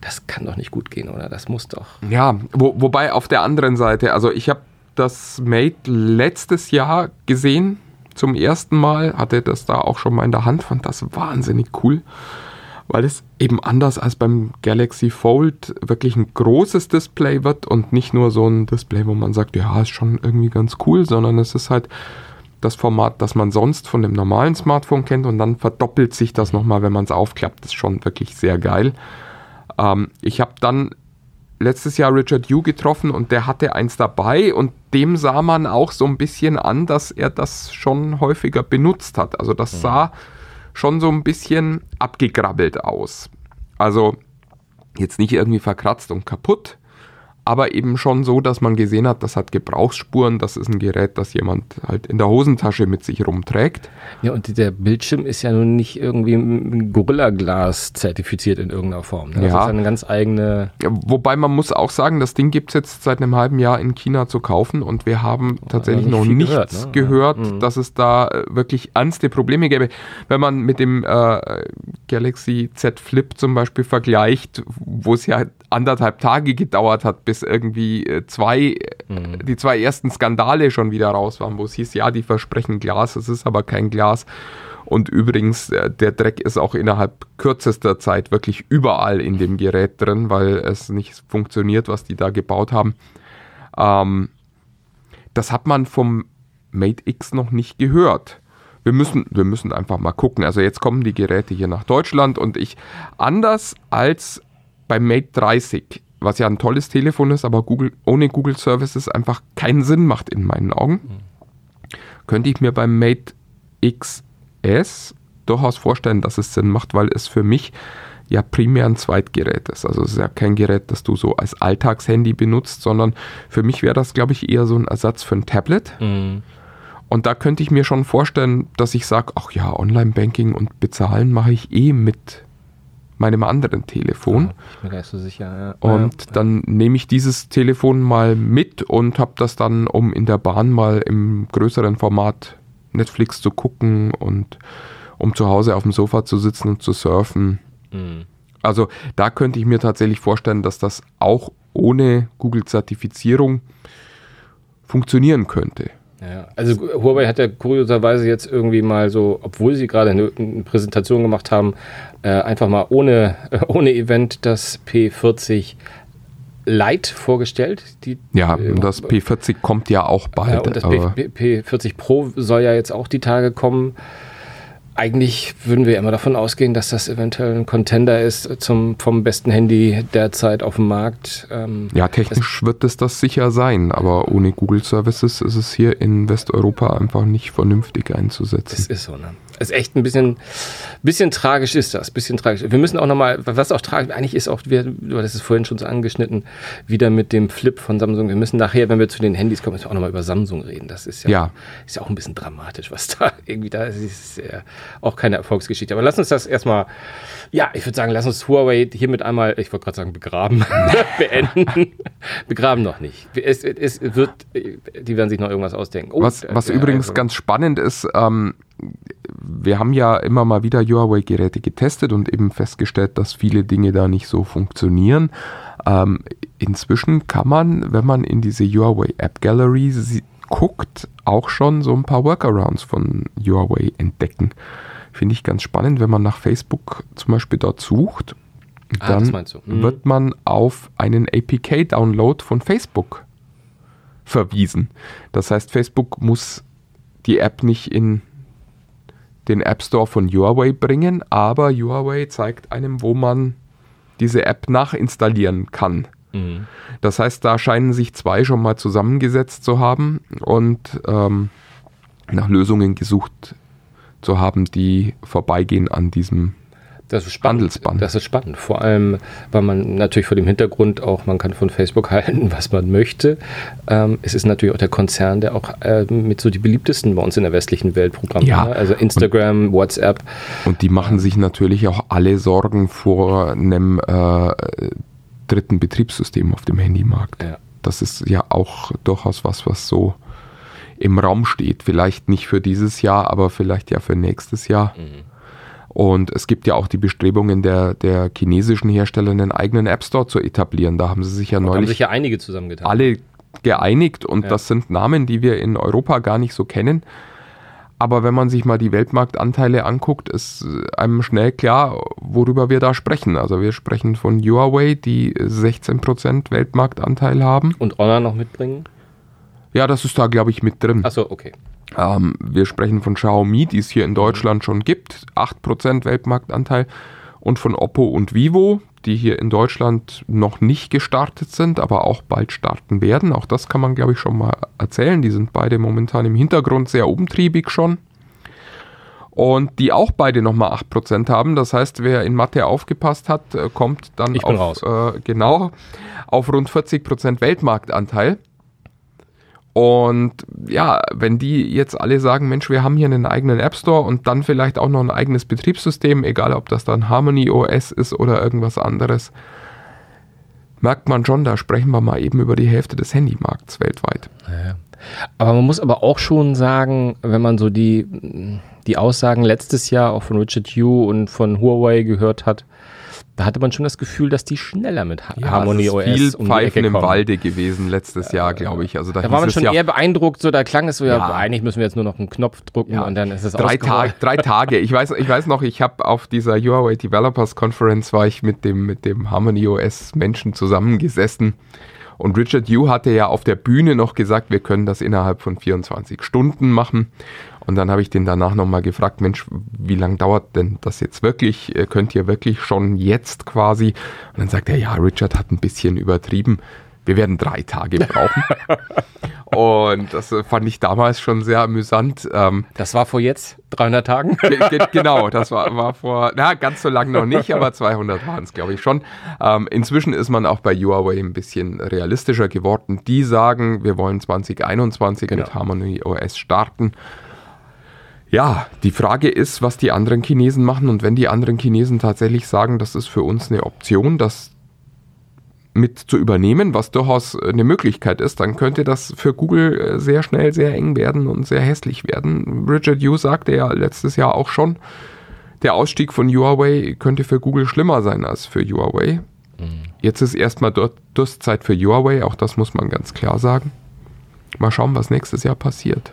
S5: Das kann doch nicht gut gehen, oder? Das muss doch.
S6: Ja, wo, wobei auf der anderen Seite, also ich habe das Mate letztes Jahr gesehen, zum ersten Mal, hatte das da auch schon mal in der Hand, fand das wahnsinnig cool, weil es eben anders als beim Galaxy Fold wirklich ein großes Display wird und nicht nur so ein Display, wo man sagt, ja, ist schon irgendwie ganz cool, sondern es ist halt das Format, das man sonst von dem normalen Smartphone kennt und dann verdoppelt sich das nochmal, wenn man es aufklappt. Das ist schon wirklich sehr geil. Ähm, ich habe dann letztes Jahr Richard Yu getroffen und der hatte eins dabei und dem sah man auch so ein bisschen an, dass er das schon häufiger benutzt hat. Also das sah schon so ein bisschen abgegrabbelt aus. Also jetzt nicht irgendwie verkratzt und kaputt, aber eben schon so, dass man gesehen hat, das hat Gebrauchsspuren, das ist ein Gerät, das jemand halt in der Hosentasche mit sich rumträgt.
S5: Ja, und der Bildschirm ist ja nun nicht irgendwie mit Gorilla-Glas zertifiziert in irgendeiner Form. Ne? Das
S6: Ja.
S5: ist eine ganz eigene.
S6: Ja, Wobei man muss auch sagen, das Ding gibt es jetzt seit einem halben Jahr in China zu kaufen und wir haben tatsächlich
S5: nicht
S6: noch nichts
S5: gehört, ne?
S6: gehört,
S5: Ja. Mhm.
S6: dass es da äh, wirklich ernste Probleme gäbe. Wenn man mit dem äh, Galaxy Z Flip zum Beispiel vergleicht, wo es ja anderthalb Tage gedauert hat, bis irgendwie äh, zwei,
S5: Mhm.
S6: die zwei ersten Skandale schon wieder raus waren, wo es hieß, ja, die versprechen Glas, es ist aber kein Glas. Und übrigens, äh, der Dreck ist auch innerhalb kürzester Zeit wirklich überall in dem Gerät drin, weil es nicht funktioniert, was die da gebaut haben. Ähm, das hat man vom Mate X noch nicht gehört. Wir müssen, wir müssen einfach mal gucken. Also jetzt kommen die Geräte hier nach Deutschland und ich, anders als beim Mate 30, was ja ein tolles Telefon ist, aber Google, ohne Google Services einfach keinen Sinn macht in meinen Augen, könnte ich mir beim Mate XS durchaus vorstellen, dass es Sinn macht, weil es für mich ja primär ein Zweitgerät ist. Also es ist ja kein Gerät, das du so als Alltagshandy benutzt, sondern für mich wäre das, glaube ich, eher so ein Ersatz für ein Tablet. Und da könnte ich mir schon vorstellen, dass ich sage, ach ja, Online-Banking und Bezahlen mache ich eh mit meinem anderen Telefon.
S5: Ich bin gar nicht so sicher. Ja.
S6: Und dann nehme ich dieses Telefon mal mit und habe das dann, um in der Bahn mal im größeren Format Netflix zu gucken und um zu Hause auf dem Sofa zu sitzen und zu surfen.
S5: Mhm.
S6: Also da könnte ich mir tatsächlich vorstellen, dass das auch ohne Google-Zertifizierung funktionieren könnte.
S5: Ja, also Huawei hat ja kurioserweise jetzt irgendwie mal so, obwohl sie gerade eine, eine Präsentation gemacht haben, äh, einfach mal ohne, äh, ohne Event das P40 Lite vorgestellt. Die,
S6: Ja,
S5: äh,
S6: und das P40 kommt ja auch bald.
S5: ja, und das P, P, P40 Pro soll ja jetzt auch die Tage kommen. Eigentlich würden wir immer davon ausgehen, dass das eventuell ein Contender ist zum, vom besten Handy derzeit auf dem Markt. Ähm,
S6: Ja, technisch wird es das sicher sein, aber ohne Google Services ist es hier in Westeuropa einfach nicht vernünftig
S5: Das
S6: einzusetzen.
S5: ist so, ne? Ist echt ein bisschen, bisschen tragisch ist das, bisschen tragisch. Wir müssen auch nochmal, was auch tragisch, eigentlich ist auch, wir, du hattest es vorhin schon so angeschnitten, wieder mit dem Flip von Samsung. Wir müssen nachher, wenn wir zu den Handys kommen, auch nochmal über Samsung reden. Das ist ja,
S6: Ja.
S5: ist ja auch ein bisschen dramatisch, was da irgendwie da ist. ist ja auch keine Erfolgsgeschichte. Aber lass uns das erstmal, ja, ich würde sagen, lass uns Huawei hiermit einmal, ich wollte gerade sagen, begraben, beenden. begraben noch nicht. Es, es wird, die werden sich noch irgendwas ausdenken. Oh,
S6: Was, was
S5: der-
S6: übrigens
S5: also-
S6: ganz spannend ist, ähm, wir haben ja immer mal wieder Huawei-Geräte getestet und eben festgestellt, dass viele Dinge da nicht so funktionieren. Ähm, inzwischen kann man, wenn man in diese Huawei App Gallery guckt, auch schon so ein paar Workarounds von Huawei entdecken. Finde ich ganz spannend, wenn man nach Facebook zum Beispiel dort sucht.
S5: Ah,
S6: Dann
S5: du. Mhm.
S6: wird man auf einen APK-Download von Facebook verwiesen. Das heißt, Facebook muss die App nicht in den App Store von Huawei bringen, aber Huawei zeigt einem, wo man diese App nachinstallieren kann.
S5: Mhm.
S6: Das heißt, da scheinen sich zwei schon mal zusammengesetzt zu haben und ähm, nach Lösungen gesucht zu haben, die vorbeigehen an diesem
S5: Das ist spannend.
S6: Handelsband.
S5: Das ist spannend. Vor allem, weil man natürlich vor dem Hintergrund auch, man kann von Facebook halten, was man möchte. Ähm, es ist natürlich auch der Konzern, der auch äh, mit so die beliebtesten bei uns in der westlichen Welt Programme,
S6: Ja.
S5: ne? also Instagram, WhatsApp.
S6: Und die machen sich natürlich auch alle Sorgen vor einem äh, dritten Betriebssystem auf dem Handymarkt.
S5: Ja.
S6: Das ist ja auch durchaus was, was so im Raum steht. Vielleicht nicht für dieses Jahr, aber vielleicht ja für nächstes Jahr. Und es gibt ja auch die Bestrebungen der, der chinesischen Hersteller, einen eigenen App Store zu etablieren. Da haben sie sich ja
S5: haben
S6: neulich
S5: sich ja einige zusammengetan.
S6: alle geeinigt und
S5: Ja.
S6: das sind Namen, die wir in Europa gar nicht so kennen. Aber wenn man sich mal die Weltmarktanteile anguckt, ist äh, einem schnell klar, worüber wir da sprechen. Also wir sprechen von Huawei, die 16% Weltmarktanteil haben.
S5: Und Honor noch mitbringen?
S6: Ja, das ist da, glaube ich, mit drin.
S5: Achso, okay.
S6: Ähm, wir sprechen von Xiaomi, die es hier in Deutschland schon gibt, 8% Weltmarktanteil. Und von Oppo und Vivo, die hier in Deutschland noch nicht gestartet sind, aber auch bald starten werden. Auch das kann man, glaube ich, schon mal erzählen. Die sind beide momentan im Hintergrund sehr umtriebig schon. Und die auch beide nochmal 8% haben. Das heißt, wer in Mathe aufgepasst hat, äh, kommt dann auf, äh, genau, auf rund 40% Weltmarktanteil. Und ja, wenn die jetzt alle sagen, Mensch, wir haben hier einen eigenen App Store und dann vielleicht auch noch ein eigenes Betriebssystem, egal ob das dann Harmony OS ist oder irgendwas anderes, merkt man schon, da sprechen wir mal eben über die Hälfte des Handymarkts weltweit.
S5: Aber man muss aber auch schon sagen, wenn man so die, die Aussagen letztes Jahr auch von Richard Yu und von Huawei gehört hat, da hatte man schon das Gefühl, dass die schneller mit Ha- Harmony
S6: es ist
S5: OS
S6: viel
S5: um
S6: Pfeifen im. Walde gewesen letztes Jahr, glaube ich. Also da,
S5: Da war man schon
S6: ja,
S5: eher beeindruckt, so da klang es so, ja,
S6: Ja.
S5: eigentlich müssen wir jetzt nur noch einen Knopf drücken
S6: Ja.
S5: und dann ist es
S6: drei. Tage, drei Tage. Ich weiß, ich weiß noch, ich habe auf dieser Huawei Developers Conference war ich mit dem, mit dem Harmony OS Menschen zusammengesessen. Und Richard Yu hatte ja auf der Bühne noch gesagt, wir können das innerhalb von 24 Stunden machen. Und dann habe ich den danach nochmal gefragt, Mensch, wie lange dauert denn das jetzt wirklich? Äh, Könnt ihr wirklich schon jetzt quasi? Und dann sagt er, ja, Richard hat ein bisschen übertrieben. Wir werden drei Tage brauchen. Und das äh, fand ich damals schon sehr amüsant. Ähm,
S5: Das war vor jetzt 300 Tagen.
S6: Ge- ge- genau, das war, war vor, na, ganz so lang noch nicht, aber 200 waren es, glaube ich, schon. Ähm, inzwischen ist man auch bei Huawei ein bisschen realistischer geworden. Die sagen, wir wollen 2021
S5: Genau.
S6: mit Harmony OS starten. Ja, die Frage ist, was die anderen Chinesen machen und wenn die anderen Chinesen tatsächlich sagen, das ist für uns eine Option, das mit zu übernehmen, was durchaus eine Möglichkeit ist, dann könnte das für Google äh, sehr schnell sehr eng werden und sehr hässlich werden. Richard Yu sagte ja letztes Jahr auch schon, der Ausstieg von Huawei könnte für Google schlimmer sein als für Huawei. Jetzt ist erstmal dort Durstzeit für Huawei, auch das muss man ganz klar sagen. Mal schauen, was nächstes Jahr passiert.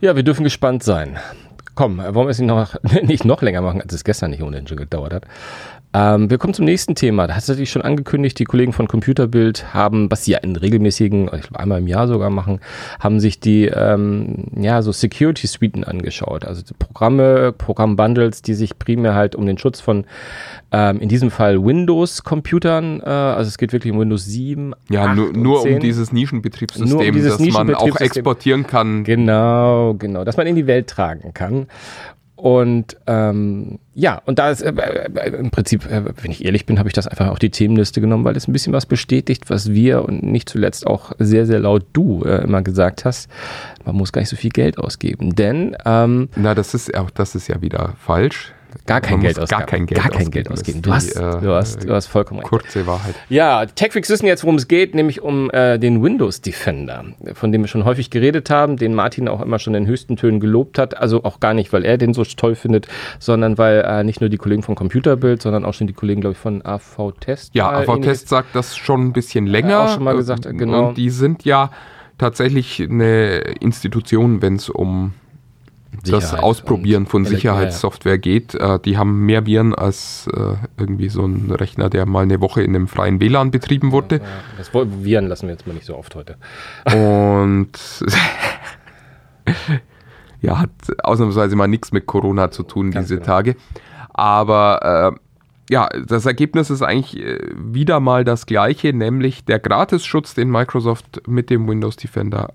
S5: Ja, wir dürfen gespannt sein. Komm, wollen wir es nicht noch, nicht noch länger machen, als es gestern nicht ohnehin schon gedauert hat. Ähm, wir kommen zum nächsten Thema. Da hat es natürlich schon angekündigt, die Kollegen von Computerbild haben, was sie ja in regelmäßigen, ich glaube einmal im Jahr sogar machen, haben sich die ähm, ja, so Security-Suiten angeschaut. Also Programme, Programmbundles, die sich primär halt um den Schutz von, ähm, in diesem Fall Windows-Computern, äh, also es geht wirklich um Windows 7,
S6: Ja,
S5: 8
S6: nur, nur
S5: 10.
S6: um dieses Nischenbetriebssystem,
S5: um dieses
S6: das man auch
S5: Nischenbetriebssystem.
S6: exportieren kann.
S5: Genau, genau, dass man in die Welt tragen kann. Und ähm, ja, und da ist äh, äh, im Prinzip, äh, wenn ich ehrlich bin, habe ich das einfach auf die Themenliste genommen, weil es ein bisschen was bestätigt, was wir und nicht zuletzt auch sehr, sehr laut du äh, immer gesagt hast. Man muss gar nicht so viel Geld ausgeben, denn ähm,
S6: Na, das ist auch das ist ja wieder falsch.
S5: Gar kein Geld ausgeben.
S6: Gar kein Geld
S5: gar kein
S6: ausgeben,
S5: Geld ausgeben. Du hast,
S6: äh,
S5: du hast, du hast vollkommen recht.
S6: Kurze Wahrheit.
S5: Ja, TechFreaks wissen jetzt, worum es geht, nämlich um äh, den Windows Defender, von dem wir schon häufig geredet haben, den Martin auch immer schon in höchsten Tönen gelobt hat. Also auch gar nicht, weil er den so toll findet, sondern weil äh, nicht nur die Kollegen von Computerbild, sondern auch schon die Kollegen, glaube ich, von AV Test.
S6: Ja,
S5: mal
S6: AV Test sagt das schon ein bisschen länger.
S5: auch schon mal gesagt,
S6: äh,
S5: genau.
S6: Und die sind ja tatsächlich eine Institution, wenn es um das Ausprobieren von Sicherheitssoftware geht. Äh, die haben mehr Viren als äh, irgendwie so ein Rechner, der mal eine Woche in einem freien WLAN betrieben wurde.
S5: Das Viren lassen wir jetzt mal nicht so oft heute.
S6: Und ja, hat ausnahmsweise mal nichts mit Corona zu tun
S5: Ganz
S6: diese
S5: genau.
S6: Tage. Aber äh, ja, das Ergebnis ist eigentlich äh, wieder mal das gleiche, nämlich der Gratisschutz, den Microsoft mit dem Windows Defender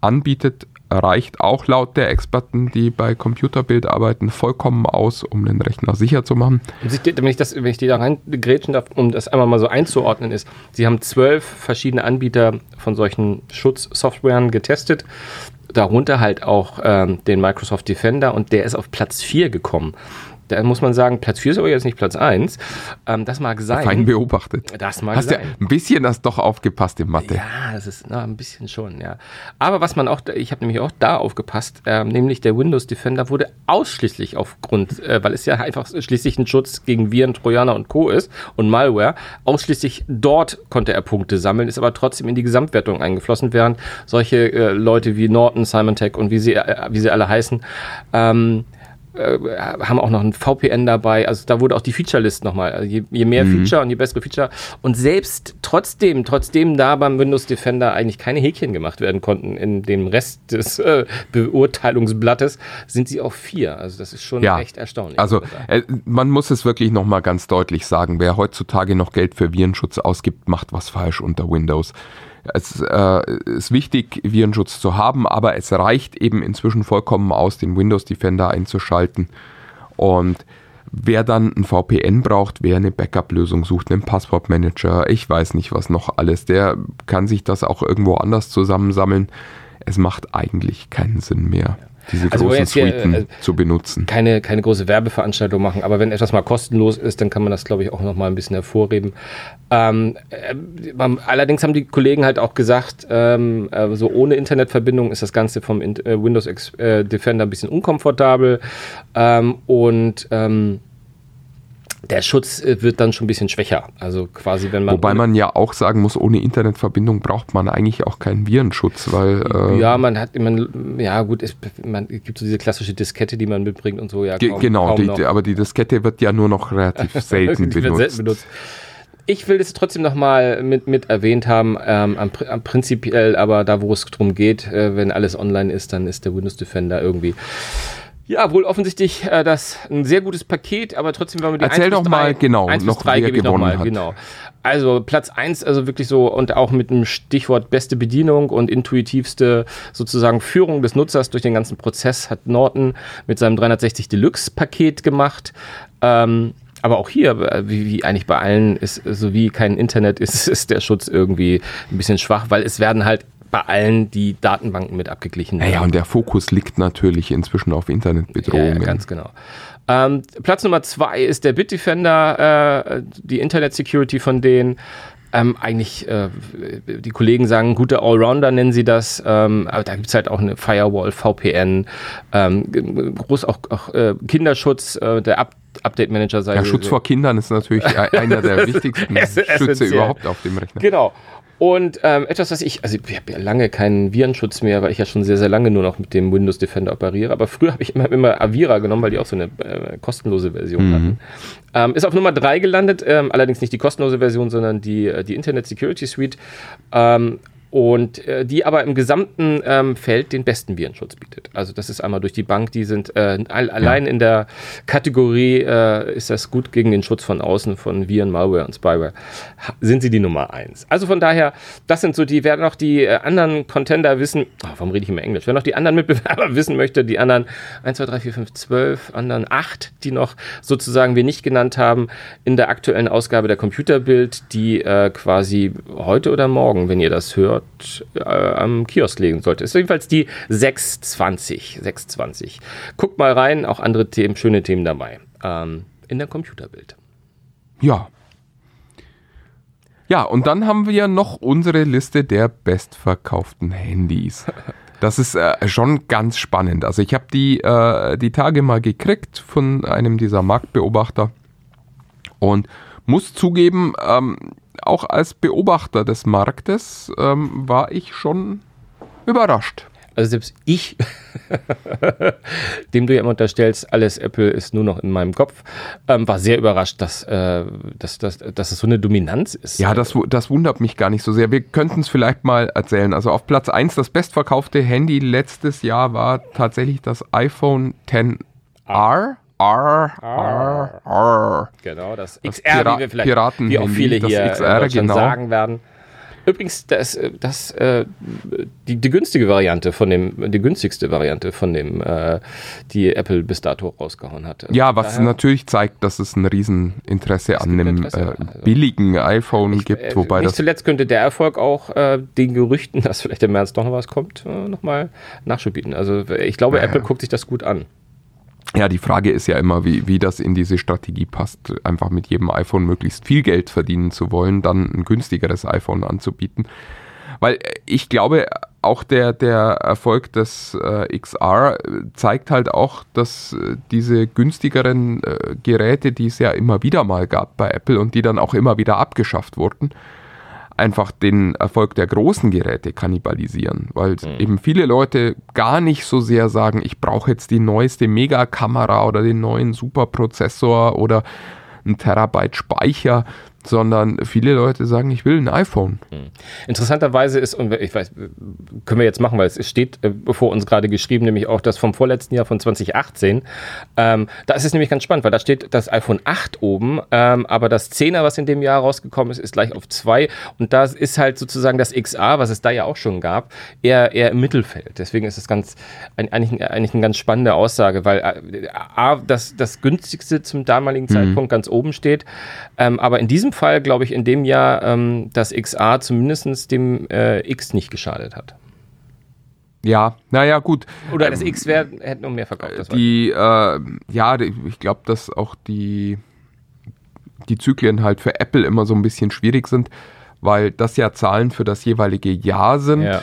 S6: anbietet, reicht auch laut der Experten, die bei Computerbild arbeiten, vollkommen aus, um den Rechner sicher zu machen.
S5: Wenn ich, das, wenn ich die da reingrätschen darf, um das einmal mal so einzuordnen, ist, sie haben zwölf verschiedene Anbieter von solchen Schutzsoftwaren getestet. Darunter halt auch ähm, den Microsoft Defender und der ist auf Platz 4 gekommen. Da muss man sagen, Platz 4 ist aber jetzt nicht Platz 1. Ähm, das mag sein.
S6: Fein beobachtet.
S5: Das mag
S6: Hast du
S5: sein.
S6: ein bisschen das doch aufgepasst in Mathe?
S5: Ja, das ist na, ein bisschen schon, ja. Aber was man auch, ich habe nämlich auch da aufgepasst, ähm, nämlich der Windows Defender wurde ausschließlich aufgrund, äh, weil es ja einfach schließlich ein Schutz gegen Viren, Trojaner und Co. ist und Malware, ausschließlich dort konnte er Punkte sammeln, ist aber trotzdem in die Gesamtwertung eingeflossen, während solche äh, Leute wie Norton, Symantec und wie sie, äh, wie sie alle heißen, ähm, äh, haben auch noch ein VPN dabei. Also da wurde auch die Feature-List nochmal. Also je, je mehr Feature und je bessere Feature. Und selbst trotzdem, trotzdem da beim Windows Defender eigentlich keine Häkchen gemacht werden konnten in dem Rest des äh, Beurteilungsblattes, sind sie auf vier. Also das ist schon
S6: Ja,
S5: echt erstaunlich.
S6: Also äh, man muss es wirklich nochmal ganz deutlich sagen, wer heutzutage noch Geld für Virenschutz ausgibt, macht was falsch unter Windows. Es äh, ist wichtig, Virenschutz zu haben, aber es reicht eben inzwischen vollkommen aus, den Windows Defender einzuschalten. Und wer dann ein VPN braucht, wer eine Backup-Lösung sucht, einen Passwortmanager, ich weiß nicht was noch alles, der kann sich das auch irgendwo anders zusammensammeln. Es macht eigentlich keinen Sinn mehr, diese
S5: Also,
S6: großen
S5: jetzt hier,
S6: Suiten
S5: äh,
S6: zu benutzen.
S5: keine, keine große Werbeveranstaltung machen, aber wenn etwas mal kostenlos ist, dann kann man das, glaube ich, auch noch mal ein bisschen hervorheben. Ähm, äh, allerdings haben die Kollegen halt auch gesagt, ähm, äh, so ohne Internetverbindung ist das Ganze vom In äh, Windows äh, Defender ein bisschen unkomfortabel ähm, und ähm, der Schutz äh, wird dann schon ein bisschen schwächer. Also quasi, wenn man.
S6: Wobei man ja auch sagen muss, ohne Internetverbindung braucht man eigentlich auch keinen Virenschutz, weil äh,
S5: ja, man hat, man, ja gut, es man, es gibt so diese klassische Diskette, die man mitbringt und so, ja. kaum-
S6: genau,
S5: kaum
S6: die, aber die Diskette wird ja nur noch relativ selten benutzt.
S5: selten benutzt. Ich will das trotzdem nochmal mit, mit erwähnt haben, ähm, am, am prinzipiell, aber da, wo es drum geht, äh, wenn alles online ist, dann ist der Windows Defender irgendwie. Ja, wohl offensichtlich äh, das ein sehr gutes Paket, aber trotzdem wollen wir die
S6: Erzähl
S5: 1
S6: doch
S5: bis
S6: mal
S5: 3,
S6: genau
S5: 1
S6: noch,
S5: bis 3
S6: wer
S5: gebe ich noch
S6: gewonnen
S5: mal,
S6: hat.
S5: genau. Also Platz 1, also wirklich so und auch mit dem Stichwort beste Bedienung und intuitivste sozusagen Führung des Nutzers durch den ganzen Prozess hat Norton mit seinem 360 Deluxe Paket gemacht. Ähm, aber auch hier, äh, wie, wie eigentlich bei allen, ist, so wie kein Internet ist, ist der Schutz irgendwie ein bisschen schwach, weil es werden halt bei allen die Datenbanken mit abgeglichen.
S6: Naja, und der Fokus liegt natürlich inzwischen auf
S5: Ja,
S6: Internetbedrohungen.
S5: ja, ganz genau. Ähm, Platz Nummer zwei ist der Bitdefender, äh, die Internet Security von denen. Ähm, eigentlich, äh, die Kollegen sagen, gute Allrounder nennen sie das, ähm, aber da gibt's halt auch eine Firewall, VPN, ähm, groß auch, auch äh, Kinderschutz, äh, der Up Update Manager sei
S6: ja, Schutz vor Kindern ist natürlich e- einer der wichtigsten
S5: Es-
S6: Schütze überhaupt auf dem Rechner.
S5: Genau. Und ähm, etwas, was ich, also ich habe ja lange keinen Virenschutz mehr, weil ich ja schon sehr, sehr lange nur noch mit dem Windows Defender operiere. Aber früher habe ich immer, immer Avira genommen, weil die auch so eine äh, kostenlose Version hatten. Ähm, ist auf Nummer drei gelandet, ähm, allerdings nicht die kostenlose Version, sondern die, äh, die Internet Security Suite. Ähm, und äh, die aber im gesamten ähm, Feld den besten Virenschutz bietet. Also das ist einmal durch die Bank, die sind äh, all, allein in der Kategorie äh, ist das gut gegen den Schutz von außen von Viren, Malware und Spyware. Sind sie die Nummer eins. Also von daher, das sind so die, wer noch die äh, anderen Contender wissen, oh, warum rede ich immer Englisch? Wer noch die anderen Mitbewerber wissen möchte, die anderen 1, 2, 3, 4, 5, 12, anderen 8, die noch sozusagen wir nicht genannt haben, in der aktuellen Ausgabe der Computerbild, die äh, quasi heute oder morgen, wenn ihr das hört, äh, am Kiosk legen sollte. Ist jedenfalls die 620. 620. Guckt mal rein, auch andere Themen, schöne Themen dabei. ähm, in der Computerwelt.
S6: Ja. Ja, und dann haben wir noch unsere Liste der bestverkauften Handys. Das ist äh, schon ganz spannend. Also ich habe die, äh, die Tage mal gekriegt von einem dieser Marktbeobachter und muss zugeben, ähm, auch als Beobachter des Marktes ähm, war ich schon überrascht.
S5: Also selbst ich, dem du ja immer unterstellst, alles Apple ist nur noch in meinem Kopf, ähm, war sehr überrascht, dass, äh, dass, dass, dass es so eine Dominanz ist.
S6: Ja, das, das wundert mich gar nicht so sehr. Wir könnten es vielleicht mal erzählen. Also auf Platz 1 das bestverkaufte Handy letztes Jahr war tatsächlich das iPhone XR. R, R, R.
S5: Genau, das,
S6: Das
S5: XR,
S6: Pira-
S5: wie wir vielleicht,
S6: Piraten-Handy,
S5: wie auch viele
S6: das
S5: hier
S6: XR,
S5: in Deutschland
S6: genau.
S5: sagen werden. Übrigens, das, äh, das, äh, die, die günstige Variante von dem, die günstigste Variante von dem, äh, die Apple bis dato rausgehauen hat.
S6: Ja, was
S5: daher-
S6: natürlich zeigt, dass es ein Rieseninteresse an einem
S5: Interesse,
S6: äh,
S5: also-
S6: billigen iPhone gibt,
S5: Äh,
S6: wobei
S5: nicht
S6: das
S5: zuletzt könnte der Erfolg auch äh, den Gerüchten, dass vielleicht im März doch noch was kommt, äh, nochmal Nachschub bieten. Also äh, ich glaube, Apple guckt sich das gut an.
S6: Ja, die Frage ist ja immer, wie, wie das in diese Strategie passt, einfach mit jedem iPhone möglichst viel Geld verdienen zu wollen, dann ein günstigeres iPhone anzubieten. Weil äh, ich glaube, auch der, der Erfolg des äh, XR zeigt halt auch, dass äh, diese günstigeren äh, Geräte, die es ja immer wieder mal gab bei Apple und die dann auch immer wieder abgeschafft wurden, einfach den Erfolg der großen Geräte kannibalisieren, weil eben viele Leute gar nicht so sehr sagen, ich brauche jetzt die neueste Megakamera oder den neuen Superprozessor oder ein Terabyte Speicher, sondern viele Leute sagen, ich will ein iPhone.
S5: Interessanterweise ist, und ich weiß, können wir jetzt machen, weil es steht äh, vor uns gerade geschrieben, nämlich auch das vom vorletzten Jahr von 2018. Ähm, da ist es nämlich ganz spannend, weil da steht das iPhone 8 oben, ähm, aber das 10er, was in dem Jahr rausgekommen ist, ist gleich auf 2 und da ist halt sozusagen das XA, was es da ja auch schon gab, eher, eher im Mittelfeld. Deswegen ist es ganz, eigentlich, eigentlich eine ganz spannende Aussage, weil äh, A, das, das günstigste zum damaligen Zeitpunkt ganz oben steht, ähm, aber in diesem Fall, glaube ich, in dem Jahr ähm, das XA zumindest dem äh, X nicht geschadet hat.
S6: Ja, naja, gut.
S5: Oder das X wär, hätte noch mehr verkauft.
S6: Die, äh, ja, ich glaube, dass auch die, die Zyklen halt für Apple immer so ein bisschen schwierig sind, weil das ja Zahlen für das jeweilige Jahr sind
S5: Ja.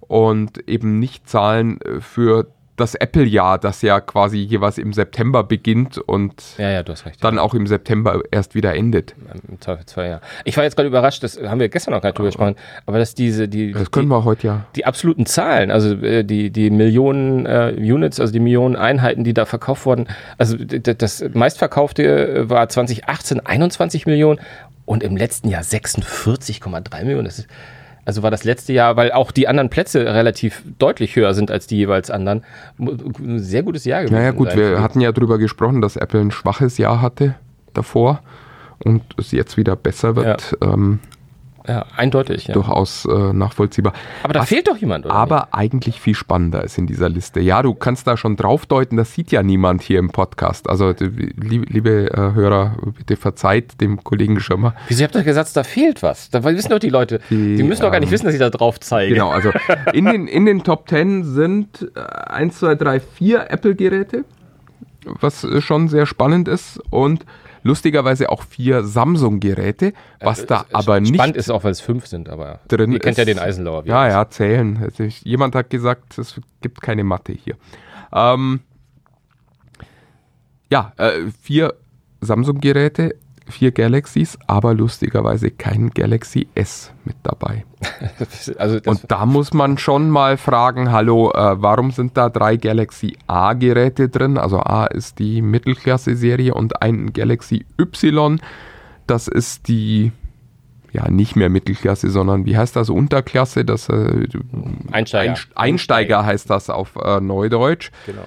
S6: und eben nicht Zahlen äh, für das Apple-Jahr, das ja quasi jeweils im September beginnt und
S5: ja, ja, recht.
S6: dann auch im September erst wieder endet.
S5: Im Zweifelsfall, ja. Ich war jetzt gerade überrascht, das haben wir gestern noch gar nicht drüber gesprochen, aber dass diese, die,
S6: Das können
S5: die,
S6: wir heute ja.
S5: die absoluten Zahlen, also äh, die, die Millionen äh, Units, also die Millionen Einheiten, die da verkauft wurden, also das meistverkaufte äh, war 2018 21 Millionen und im letzten Jahr 46,3 Millionen. Das ist, also war das letzte Jahr, weil auch die anderen Plätze relativ deutlich höher sind als die jeweils anderen, ein sehr gutes Jahr gewesen.
S6: Naja gut, wir hatten ja drüber gesprochen, dass Apple ein schwaches Jahr hatte davor und es jetzt wieder besser wird. Ähm,
S5: ja, eindeutig. Ja.
S6: durchaus äh, nachvollziehbar.
S5: Aber da
S6: Was
S5: fehlt doch jemand, oder?
S6: aber eigentlich viel spannender ist in dieser Liste. Ja, du kannst da schon draufdeuten, das sieht ja niemand hier im Podcast. Also, liebe, liebe äh, Hörer, bitte verzeiht dem Kollegen Schirmer.
S5: Wieso habt ihr gesagt, da fehlt was? Da wissen doch die Leute. Die,
S6: Die,
S5: müssen doch gar nicht
S6: ähm,
S5: wissen, dass ich da drauf zeige.
S6: Genau, also in den, in den Top 10 sind äh, 1, 2, 3, 4 Apple-Geräte, was äh, schon sehr spannend ist und lustigerweise auch vier Samsung-Geräte, was da aber nicht
S5: Spannend ist auch, weil es fünf sind, aber
S6: drin
S5: ihr kennt ja
S6: ist.
S5: den Eisenlauer.
S6: Ja, ja, zählen. Also ich, jemand hat gesagt, es gibt keine Mathe hier. Ähm, ja, äh, vier Samsung-Geräte, vier Galaxies, aber lustigerweise kein Galaxy S mit dabei.
S5: Also
S6: Und da muss man schon mal fragen, hallo, äh, warum sind da drei Galaxy A-Geräte drin? Also A ist die Mittelklasse-Serie und ein Galaxy Y, das ist die, ja, nicht mehr Mittelklasse, sondern wie heißt das, Unterklasse? Das, äh,
S5: Einsteiger.
S6: Einst- Einsteiger heißt das auf äh, Neudeutsch.
S5: Genau.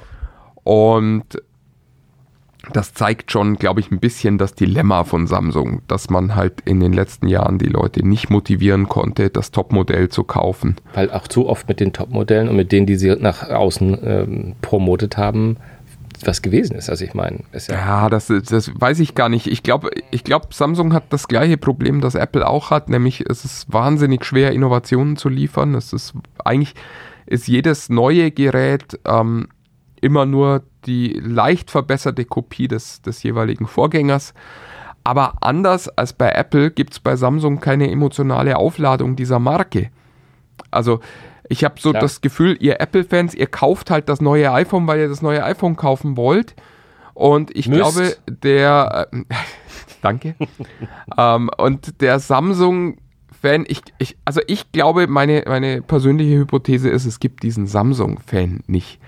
S6: Und das zeigt schon, glaube ich, ein bisschen das Dilemma von Samsung, dass man halt in den letzten Jahren die Leute nicht motivieren konnte, das Topmodell zu kaufen.
S5: Weil auch zu oft mit den Topmodellen und mit denen, die sie nach außen ähm, promotet haben, was gewesen ist. Also ich meine, ist ja,
S6: Ja, das, das weiß ich gar nicht. Ich glaube, ich glaub, Samsung hat das gleiche Problem, das Apple auch hat, nämlich es ist wahnsinnig schwer, Innovationen zu liefern. Es ist eigentlich ist jedes neue Gerät ähm, immer nur die leicht verbesserte Kopie des, des jeweiligen Vorgängers. Aber anders als bei Apple gibt es bei Samsung keine emotionale Aufladung dieser Marke. Also ich habe so
S5: Klar.
S6: das Gefühl, ihr Apple-Fans, ihr kauft halt das neue iPhone, weil ihr das neue iPhone kaufen wollt. Und ich
S5: Müsst.
S6: glaube, der, äh, danke, ähm, und der Samsung-Fan, ich, ich, also ich glaube, meine, meine persönliche Hypothese ist, es gibt diesen Samsung-Fan nicht.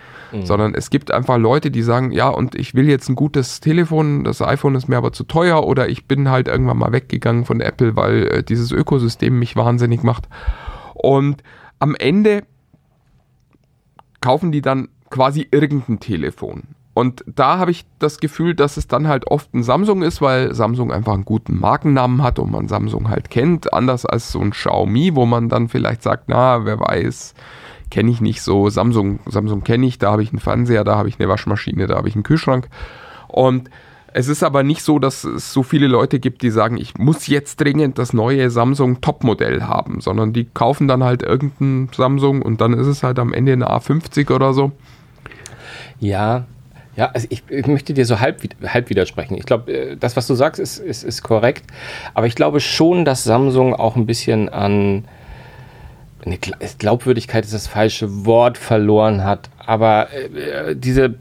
S6: Sondern es gibt einfach Leute, die sagen, ja, und ich will jetzt ein gutes Telefon, das iPhone ist mir aber zu teuer oder ich bin halt irgendwann mal weggegangen von Apple, weil äh, dieses Ökosystem mich wahnsinnig macht. Und am Ende kaufen die dann quasi irgendein Telefon. Und da habe ich das Gefühl, dass es dann halt oft ein Samsung ist, weil Samsung einfach einen guten Markennamen hat und man Samsung halt kennt. Anders als so ein Xiaomi, wo man dann vielleicht sagt, na, wer weiß, kenne ich nicht so. Samsung, Samsung kenne ich, da habe ich einen Fernseher, da habe ich eine Waschmaschine, da habe ich einen Kühlschrank. Und es ist aber nicht so, dass es so viele Leute gibt, die sagen, ich muss jetzt dringend das neue Samsung Topmodell haben, sondern die kaufen dann halt irgendein Samsung und dann ist es halt am Ende eine A50 oder so.
S5: Ja, ja, also ich, ich möchte dir so halb, halb widersprechen. Ich glaube, äh, das, was du sagst, ist, ist, ist korrekt. Aber ich glaube schon, dass Samsung auch ein bisschen an eine Gla- Glaubwürdigkeit ist das falsche Wort verloren hat. Aber äh, diese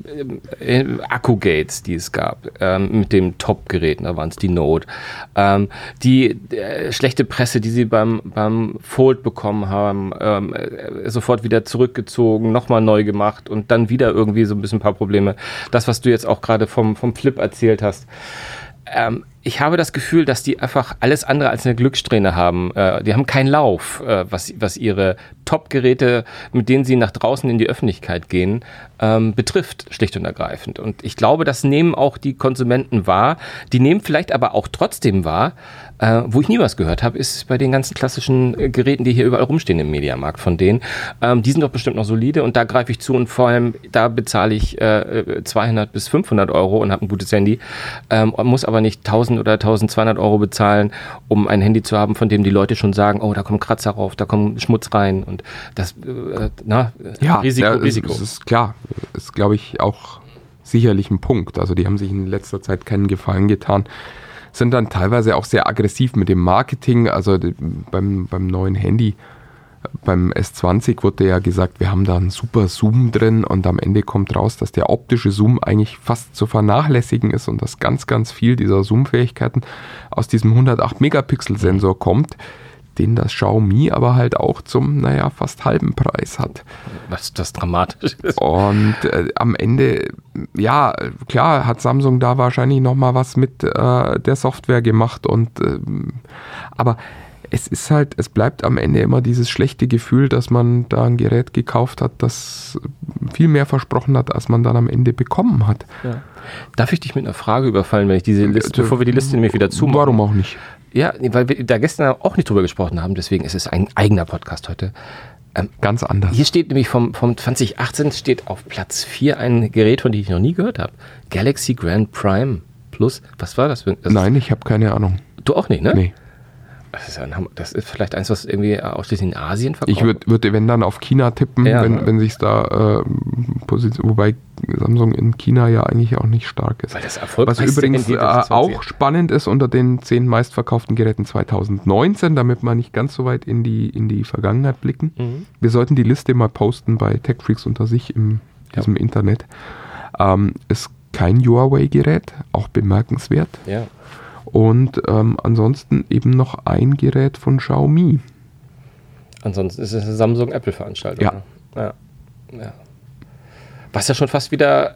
S5: äh, äh, Akku-Gates, die es gab, ähm, mit dem Top-Geräten, da waren es die Note, ähm, die äh, schlechte Presse, die sie beim, beim Fold bekommen haben, ähm, äh, sofort wieder zurückgezogen, nochmal neu gemacht und dann wieder irgendwie so ein bisschen ein paar Probleme. Das, was du jetzt auch gerade vom, vom Flip erzählt hast. Ähm, ich habe das Gefühl, dass die einfach alles andere als eine Glückssträhne haben. Äh, die haben keinen Lauf, äh, was, was ihre Top-Geräte, mit denen sie nach draußen in die Öffentlichkeit gehen, ähm, betrifft, schlicht und ergreifend. Und ich glaube, das nehmen auch die Konsumenten wahr. Die nehmen vielleicht aber auch trotzdem wahr, äh, wo ich nie was gehört habe, ist bei den ganzen klassischen äh, Geräten, die hier überall rumstehen im Mediamarkt von denen. Ähm, die sind doch bestimmt noch solide und da greife ich zu und vor allem, da bezahle ich äh, 200 bis 500 Euro und habe ein gutes Handy, ähm, muss aber nicht 1000 oder 1200 Euro bezahlen, um ein Handy zu haben, von dem die Leute schon sagen, oh, da kommen Kratzer rauf, da kommt Schmutz rein und das, äh, na, Risiko,
S6: ja, es-
S5: Risiko.
S6: Es ist klar, ist glaube ich auch sicherlich ein Punkt. Also die haben sich in letzter Zeit keinen Gefallen getan. Sind dann teilweise auch sehr aggressiv mit dem Marketing. Also beim, beim neuen Handy, beim S20 wurde ja gesagt, wir haben da einen super Zoom drin und am Ende kommt raus, dass der optische Zoom eigentlich fast zu vernachlässigen ist und dass ganz, ganz viel dieser Zoom-Fähigkeiten aus diesem 108 Megapixel-Sensor kommt, den das Xiaomi aber halt auch zum, naja, fast halben Preis hat.
S5: was das dramatisch ist.
S6: Und äh, am Ende, ja, klar hat Samsung da wahrscheinlich noch mal was mit äh, der Software gemacht und ähm, aber es ist halt, es bleibt am Ende immer dieses schlechte Gefühl, dass man da ein Gerät gekauft hat, das viel mehr versprochen hat, als man dann am Ende bekommen hat.
S5: Darf ich dich mit einer Frage überfallen, wenn ich diese Liste,
S6: Äh,
S5: bevor wir die Liste nämlich wieder zumachen?
S6: Warum auch nicht?
S5: Ja, weil wir da gestern auch nicht drüber gesprochen haben, deswegen ist es ein eigener Podcast heute.
S6: Ganz anders.
S5: Hier steht nämlich vom, vom 2018 steht auf Platz 4 ein Gerät, von dem ich noch nie gehört habe. Galaxy Grand Prime Plus. Was war das das
S6: Nein, ich habe keine Ahnung.
S5: Du auch nicht, ne?
S6: Nee.
S5: Das ist, ein das ist vielleicht eins, was irgendwie ausschließlich in Asien verkauft
S6: Ich würde, würd, wenn dann auf China tippen,
S5: Ja,
S6: wenn, wenn sich da äh, position, wobei Samsung in China ja eigentlich auch nicht stark ist.
S5: Weil das
S6: Was
S5: erfolgreichste
S6: übrigens äh,
S5: des 20er.
S6: auch spannend ist unter den zehn meistverkauften Geräten 2019, damit wir nicht ganz so weit in die, in die Vergangenheit blicken.
S5: Mhm.
S6: Wir sollten die Liste mal posten bei TechFreaks unter sich im diesem Internet. Ähm, ist kein Huawei-Gerät, auch bemerkenswert.
S5: Ja.
S6: Und ähm, ansonsten eben noch ein Gerät von Xiaomi.
S5: Ansonsten ist es eine Samsung-Apple-Veranstaltung.
S6: Ja.
S5: Ja. ja. Was ja schon fast wieder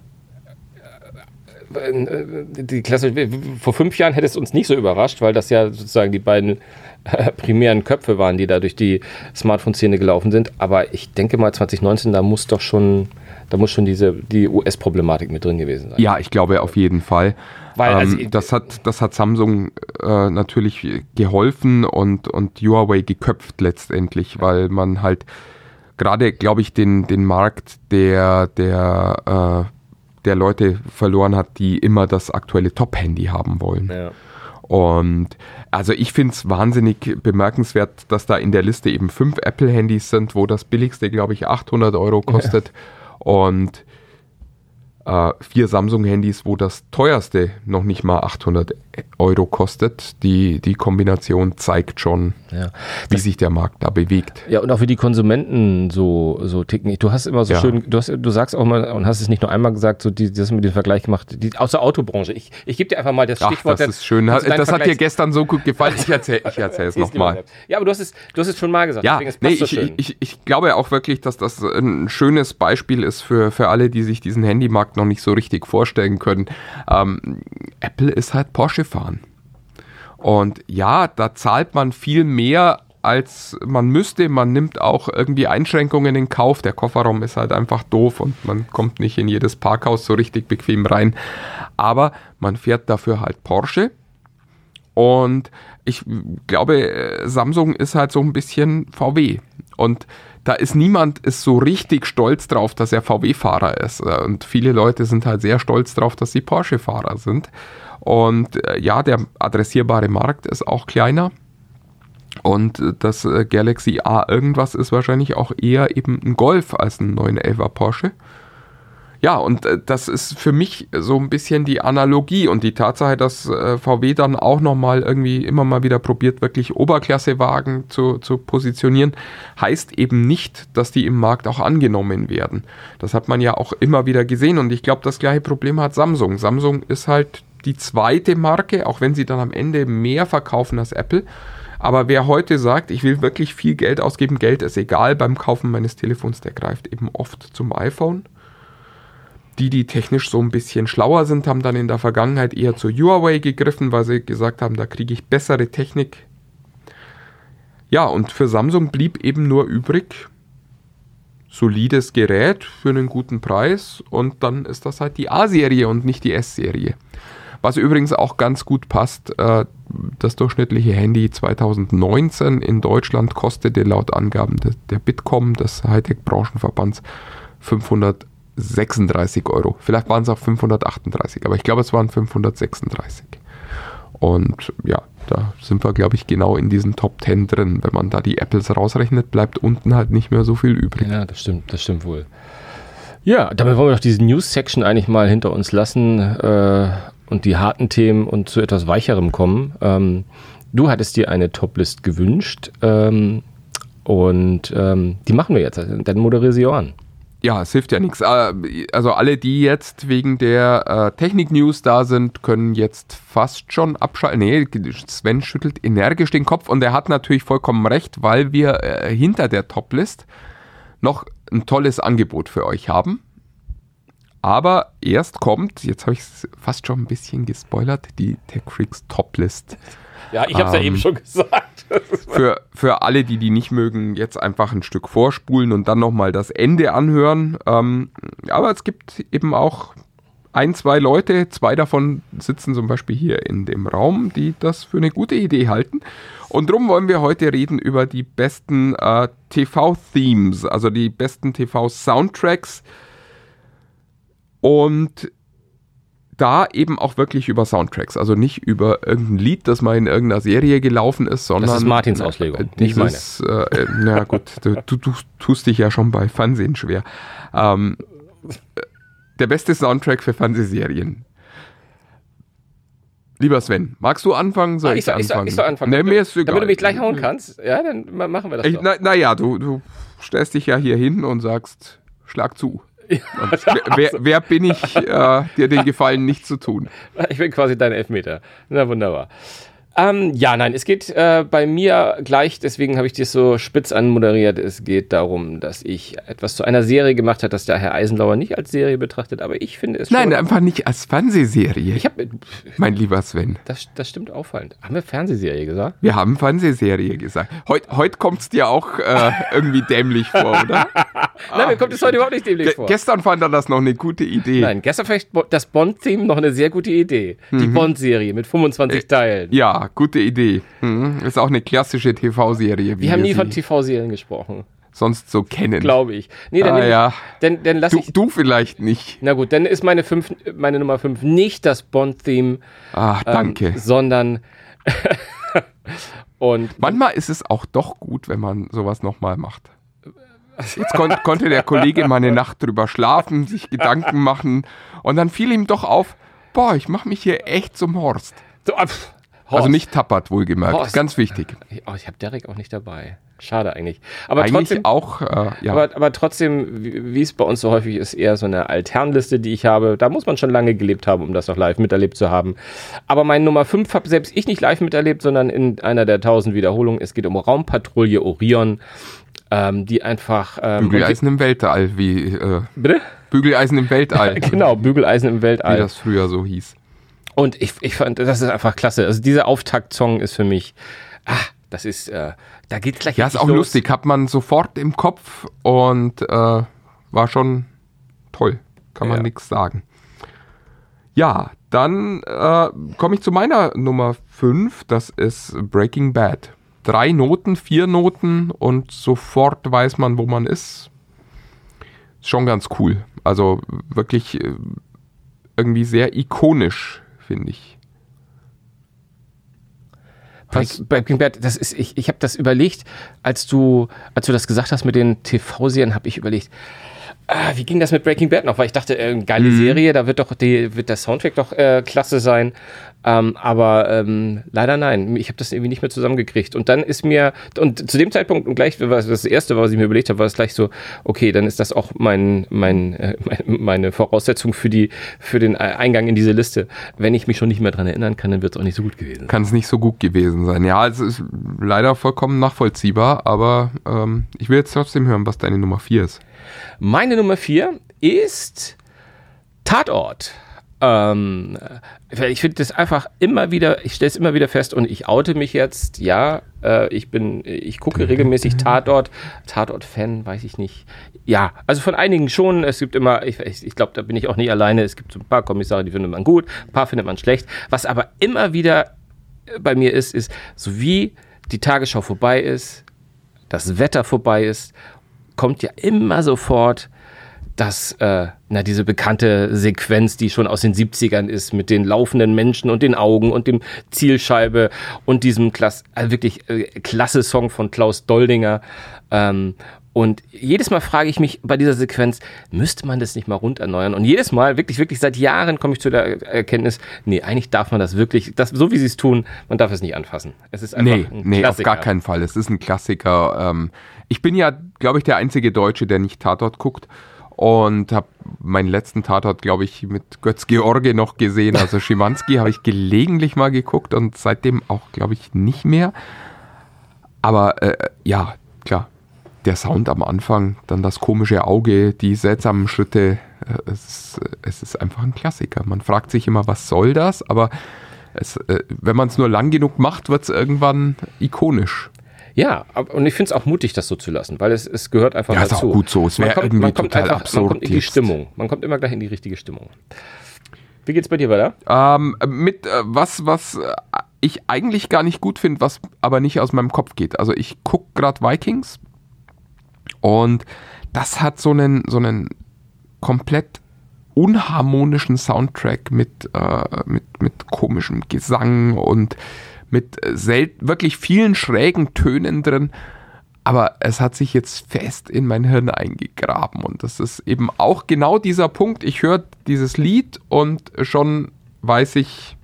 S5: äh, äh, die Klasse, vor fünf Jahren hätte es uns nicht so überrascht, weil das ja sozusagen die beiden äh, primären Köpfe waren, die da durch die Smartphone-Szene gelaufen sind. Aber ich denke mal 2019, da muss doch schon, da muss schon diese die US-Problematik mit drin gewesen sein.
S6: Ja, ich glaube auf jeden Fall.
S5: Weil, also,
S6: ähm, das, hat, das hat Samsung äh, natürlich geholfen und, und Huawei geköpft letztendlich, weil man halt gerade, glaube ich, den, den Markt der, der, äh, der Leute verloren hat, die immer das aktuelle Top-Handy haben wollen.
S5: Ja.
S6: Und also ich finde es wahnsinnig bemerkenswert, dass da in der Liste eben fünf Apple-Handys sind, wo das billigste, glaube ich, 800 Euro kostet. Und äh, vier Samsung-Handys, wo das teuerste noch nicht mal 800 Euro kostet. Die, die Kombination zeigt schon,
S5: Ja.
S6: wie sich der Markt da bewegt.
S5: Ja, und auch wie die Konsumenten so, so ticken. Du hast immer so
S6: Ja.
S5: schön, du, hast, du sagst auch mal, und hast es nicht nur einmal gesagt, so die, das mit dem Vergleich gemacht, die, aus der Autobranche. Ich, ich gebe dir einfach mal das
S6: Ach,
S5: Stichwort.
S6: das ist schön. Das hat dir
S5: Vergleich-
S6: gestern so gut gefallen. Ich erzähle ich erzähl es nochmal.
S5: Ja, aber du hast es, du hast es schon mal gesagt.
S6: Ja,
S5: deswegen es
S6: nee,
S5: so
S6: ich,
S5: schön.
S6: ich, ich glaube auch wirklich, dass das ein schönes Beispiel ist für, für alle, die sich diesen Handymarkt noch nicht so richtig vorstellen können. Ähm, Apple ist halt Porsche fahren. Und ja, da zahlt man viel mehr als man müsste. Man nimmt auch irgendwie Einschränkungen in Kauf. Der Kofferraum ist halt einfach doof und man kommt nicht in jedes Parkhaus so richtig bequem rein. Aber man fährt dafür halt Porsche. Und ich glaube, Samsung ist halt so ein bisschen VW. Und da ist niemand ist so richtig stolz drauf, dass er VW-Fahrer ist. Und viele Leute sind halt sehr stolz drauf, dass sie Porsche-Fahrer sind. Und äh, ja, der adressierbare Markt ist auch kleiner. Und äh, das äh, Galaxy A irgendwas ist wahrscheinlich auch eher eben ein Golf als ein 911er Porsche. Ja, und das ist für mich so ein bisschen die Analogie und die Tatsache, dass VW dann auch nochmal irgendwie immer mal wieder probiert, wirklich Oberklassewagen zu, zu positionieren, heißt eben nicht, dass die im Markt auch angenommen werden. Das hat man ja auch immer wieder gesehen und ich glaube, das gleiche Problem hat Samsung. Samsung ist halt die zweite Marke, auch wenn sie dann am Ende mehr verkaufen als Apple. Aber wer heute sagt, ich will wirklich viel Geld ausgeben, Geld ist egal beim Kaufen meines Telefons, der greift eben oft zum iPhone. Die, die technisch so ein bisschen schlauer sind, haben dann in der Vergangenheit eher zu Huawei gegriffen, weil sie gesagt haben, da kriege ich bessere Technik. Ja, und für Samsung blieb eben nur übrig, solides Gerät für einen guten Preis und dann ist das halt die A-Serie und nicht die S-Serie. Was übrigens auch ganz gut passt, äh, das durchschnittliche Handy 2019 in Deutschland kostete laut Angaben de, der Bitkom, des Hightech-Branchenverbands, 536 Euro. Vielleicht waren es auch 538, aber ich glaube, es waren 536. Und ja, da sind wir, glaube ich, genau in diesen Top 10 drin. Wenn man da die Apples rausrechnet, bleibt unten halt nicht mehr so viel übrig.
S5: Ja, das stimmt, das stimmt wohl. Ja, damit wollen wir doch diese News-Section eigentlich mal hinter uns lassen äh, und die harten Themen und zu etwas Weicherem kommen. Ähm, du hattest dir eine Toplist gewünscht ähm, und ähm, die machen wir jetzt. Dann moderiere sie auch an.
S6: Ja, es hilft ja nichts. Also alle, die jetzt wegen der äh, Technik-News da sind, können jetzt fast schon abschalten. Nee, Sven schüttelt energisch den Kopf und er hat natürlich vollkommen recht, weil wir äh, hinter der Toplist noch ein tolles Angebot für euch haben. Aber erst kommt, jetzt habe ich es fast schon ein bisschen gespoilert, die Tech Freaks Toplist.
S5: Ja, ich habe es ja
S6: Ähm,
S5: eben schon gesagt.
S6: Für, für alle, die die nicht mögen, jetzt einfach ein Stück vorspulen und dann nochmal das Ende anhören. Ähm, aber es gibt eben auch ein, zwei Leute, zwei davon sitzen zum Beispiel hier in dem Raum, die das für eine gute Idee halten. Und darum wollen wir heute reden über die besten äh, TV-Themes, also die besten TV-Soundtracks. Und da eben auch wirklich über Soundtracks, also nicht über irgendein Lied, das mal in irgendeiner Serie gelaufen ist, sondern.
S5: ist Martins Auslegung,
S6: äh,
S5: nicht meine.
S6: dieses, Äh, äh, na gut, du, du, du tust dich ja schon bei Fernsehen schwer. Ähm, äh, der beste Soundtrack für Fernsehserien. Lieber Sven, magst du anfangen? Soll
S5: Ah,
S6: ich,
S5: ich, soll, ich, soll,
S6: anfangen?
S5: ich soll anfangen.
S6: Nee, mir ist egal.
S5: Damit du mich gleich hauen kannst, ja, dann ma- machen wir das
S6: Ich,
S5: doch.
S6: na, naja, du, du stellst dich ja hier hin und sagst, schlag zu. Wer, wer, bin ich, äh, dir den Gefallen nicht zu tun?
S5: Ich bin quasi dein Elfmeter. Na wunderbar. Ähm, ja, nein, es geht äh, bei mir gleich, deswegen habe ich das so spitz anmoderiert. Es geht darum, dass ich etwas zu einer Serie gemacht habe, das der Herr Eisenlauer nicht als Serie betrachtet, aber ich finde es
S6: Nein, einfach nicht als Fernsehserie,
S5: ich habe,
S6: mein lieber Sven.
S5: das, das stimmt auffallend. Haben wir Fernsehserie gesagt?
S6: Wir haben Fernsehserie gesagt. Heut, heute kommt es dir auch äh, irgendwie dämlich vor, oder?
S5: Nein, mir kommt es heute überhaupt nicht dämlich vor.
S6: gestern fand er das noch eine gute Idee.
S5: Nein, gestern vielleicht das Bond-Theme noch eine sehr gute Idee. Die
S6: Mhm.
S5: Bond-Serie mit 25 Teilen.
S6: Äh, Ja, gute Idee. Mhm. Ist auch eine klassische TV-Serie,
S5: Wir haben nie von TV-Serien gesprochen,
S6: sonst so kennen.
S5: glaube ich. Nee, dann,
S6: ah,
S5: ich-
S6: ja.
S5: dann, dann lass
S6: Du,
S5: ich.
S6: du vielleicht nicht.
S5: Na gut, dann ist meine, fünf, meine Nummer 5 nicht das Bond-Theme,
S6: Ach,
S5: ähm,
S6: danke.
S5: sondern. und
S6: Manchmal ist es auch doch gut, wenn man sowas nochmal macht. Jetzt kon konnte der Kollege mal eine Nacht drüber schlafen, sich Gedanken machen und dann fiel ihm doch auf, boah, ich mache mich hier echt zum Horst.
S5: So, pff,
S6: Also
S5: Horst.
S6: nicht tappert, wohlgemerkt.
S5: Horst.
S6: Ganz wichtig.
S5: Oh, ich habe Derek auch nicht dabei. Schade eigentlich. Aber
S6: Eigentlich
S5: trotzdem,
S6: auch, äh, ja.
S5: aber, aber trotzdem, wie wie es bei uns so häufig ist, eher so eine Altherrenliste, die ich habe. Da muss man schon lange gelebt haben, um das noch live miterlebt zu haben. Aber mein Nummer 5 habe selbst ich nicht live miterlebt, sondern in einer der tausend Wiederholungen. Es geht um Raumpatrouille Orion, ähm, die einfach. Ähm,
S6: Bügeleisen im Weltall, wie äh,
S5: Bitte?
S6: Bügeleisen im Weltall,
S5: Genau, Bügeleisen im
S6: wie
S5: Weltall.
S6: das früher so hieß.
S5: Und ich, ich fand, das ist einfach klasse. Also dieser Auftaktsong ist für mich, ah, das ist, äh, da geht gleich
S6: Ja, ist auch
S5: los.
S6: lustig, hat man sofort im Kopf und äh, war schon toll, kann man
S5: Ja.
S6: nichts sagen. Ja, dann äh, komme ich zu meiner Nummer 5, das ist Breaking Bad. Drei Noten, vier Noten und sofort weiß man, wo man ist. Ist schon ganz cool. Also wirklich äh, irgendwie sehr ikonisch, finde ich.
S5: Break- Breaking Bad, das ist, ich, ich habe das überlegt, als du, als du das gesagt hast mit den TV-Serien, habe ich überlegt, ah, wie ging das mit Breaking Bad noch? Weil ich dachte, äh, geile Serie, da wird doch die, wird der Soundtrack doch äh, klasse sein. Ähm, aber ähm, leider nein, ich habe das irgendwie nicht mehr zusammengekriegt. Und dann ist mir, und zu dem Zeitpunkt, und gleich, was das erste, was ich mir überlegt habe, war es gleich so, okay, dann ist das auch mein, mein, äh, mein, meine Voraussetzung für, die, für den Eingang in diese Liste. Wenn ich mich schon nicht mehr dran erinnern kann, dann wird es auch nicht so gut gewesen sein.
S6: kann es nicht so gut gewesen sein. Ja, es ist leider vollkommen nachvollziehbar, aber ähm, ich will jetzt trotzdem hören, was deine Nummer 4 ist.
S5: Meine Nummer vier ist Tatort. Ähm, ich finde das einfach immer wieder, ich stelle es immer wieder fest und ich oute mich jetzt, ja, äh, ich bin, ich gucke regelmäßig Tatort, Tatort-Fan, weiß ich nicht. Ja, also von einigen schon, es gibt immer, ich, ich, ich glaube, da bin ich auch nicht alleine, es gibt so ein paar Kommissare, die findet man gut, ein paar findet man schlecht. Was aber immer wieder bei mir ist, ist, so wie die Tagesschau vorbei ist, das Wetter vorbei ist, kommt ja immer sofort das, äh, na, diese bekannte Sequenz, die schon aus den 70ern ist, mit den laufenden Menschen und den Augen und dem Zielscheibe und diesem Klass also wirklich äh, klasse Song von Klaus Doldinger. Ähm, und jedes Mal frage ich mich bei dieser Sequenz, müsste man das nicht mal rund erneuern? Und jedes Mal, wirklich, wirklich seit Jahren komme ich zu der Erkenntnis, nee, eigentlich darf man das wirklich, das, so wie sie es tun, man darf es nicht anfassen. Es ist einfach
S6: Nee,
S5: ein
S6: nee, auf
S5: Klassiker.
S6: gar keinen Fall. Es ist ein Klassiker. Ähm, ich bin ja, glaube ich, der einzige Deutsche, der nicht Tatort guckt. Und habe meinen letzten Tatort, glaube ich, mit Götz George noch gesehen. Also Schimanski habe ich gelegentlich mal geguckt und seitdem auch, glaube ich, nicht mehr. Aber äh, ja, klar. Der Sound am Anfang, dann das komische Auge, die seltsamen Schritte. Äh, es, ist, äh, es ist einfach ein Klassiker. Man fragt sich immer, was soll das? Aber es, äh, wenn man es nur lang genug macht, wird es irgendwann ikonisch.
S5: Ja, und ich finde es auch mutig, das so zu lassen, weil es, es gehört einfach
S6: Ja, ist
S5: dazu.
S6: auch gut so. Es
S5: Man
S6: wär
S5: kommt-
S6: irgendwie
S5: man kommt
S6: total
S5: einfach,
S6: absurd
S5: Man kommt in die
S6: jetzt.
S5: Stimmung. Man kommt immer gleich in die richtige Stimmung. Wie geht's bei dir weiter?
S6: Ähm, mit äh, was, was äh, ich eigentlich gar nicht gut finde, was aber nicht aus meinem Kopf geht. Also ich gucke gerade Vikings und das hat so einen, so einen komplett unharmonischen Soundtrack mit, äh, mit, mit komischem Gesang und mit äh, wirklich vielen schrägen Tönen drin. Aber es hat sich jetzt fest in mein Hirn eingegraben. Und das ist eben auch genau dieser Punkt. Ich höre dieses Lied und schon weiß ich,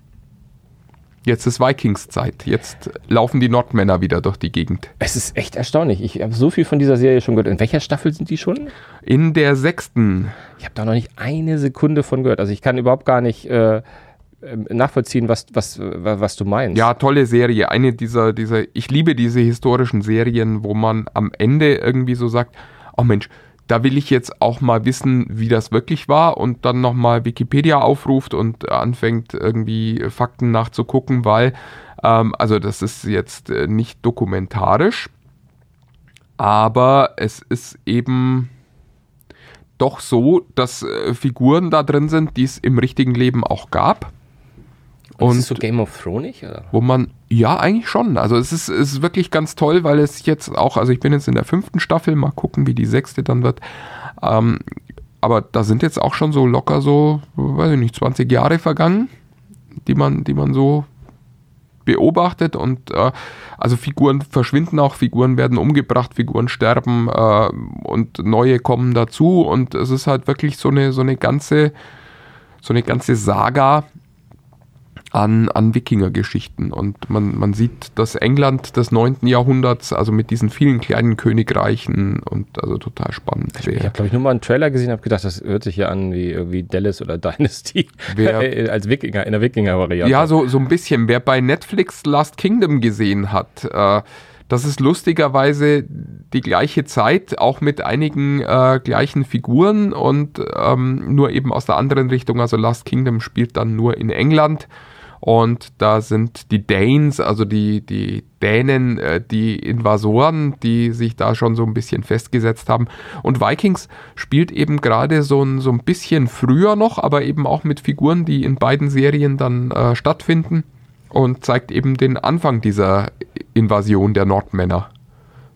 S6: jetzt ist Vikings-Zeit. Jetzt laufen die Nordmänner wieder durch die Gegend.
S5: Es ist echt erstaunlich. Ich habe so viel von dieser Serie schon gehört. In welcher Staffel sind die schon?
S6: In der sechsten,
S5: Ich habe da noch nicht eine Sekunde von gehört. Also ich kann überhaupt gar nicht äh, nachvollziehen, was, was, wa- was du meinst.
S6: ja, tolle Serie. Eine dieser, dieser, ich liebe diese historischen Serien, wo man am Ende irgendwie so sagt, oh Mensch, da will ich jetzt auch mal wissen, wie das wirklich war und dann nochmal Wikipedia aufruft und anfängt irgendwie Fakten nachzugucken, weil, ähm, also das ist jetzt äh, nicht dokumentarisch, aber es ist eben doch so, dass äh, Figuren da drin sind, die es im richtigen Leben auch gab.
S5: Und ist so Game of Thrones? Oder?
S6: wo man, ja, eigentlich schon. Also es ist, es ist wirklich ganz toll, weil es jetzt auch, also ich bin jetzt in der fünften Staffel, mal gucken, wie die sechste dann wird. Ähm, aber da sind jetzt auch schon so locker so, weiß ich nicht, 20 Jahre vergangen, die man, die man so beobachtet und äh, also Figuren verschwinden auch, Figuren werden umgebracht, Figuren sterben äh, und neue kommen dazu und es ist halt wirklich so eine, so eine ganze, so eine ganze Saga, an, an Wikingergeschichten. Und man, man sieht das England des 9. Jahrhunderts, also mit diesen vielen kleinen Königreichen und also total spannend.
S5: Ich habe, glaube ich, nur mal einen Trailer gesehen und habe gedacht, das hört sich ja an wie irgendwie Dallas oder Dynasty
S6: Wer,
S5: als Wikinger, in der Wikinger-Variante.
S6: Ja, so, so ein bisschen. Wer bei Netflix Last Kingdom gesehen hat, äh, das ist lustigerweise die gleiche Zeit, auch mit einigen äh, gleichen Figuren und ähm, nur eben aus der anderen Richtung. Also Last Kingdom spielt dann nur in England und da sind die Danes, also die, die Dänen, äh, die Invasoren, die sich da schon so ein bisschen festgesetzt haben. Und Vikings spielt eben gerade so ein, so ein bisschen früher noch, aber eben auch mit Figuren, die in beiden Serien dann äh, stattfinden und zeigt eben den Anfang dieser Invasion der Nordmänner.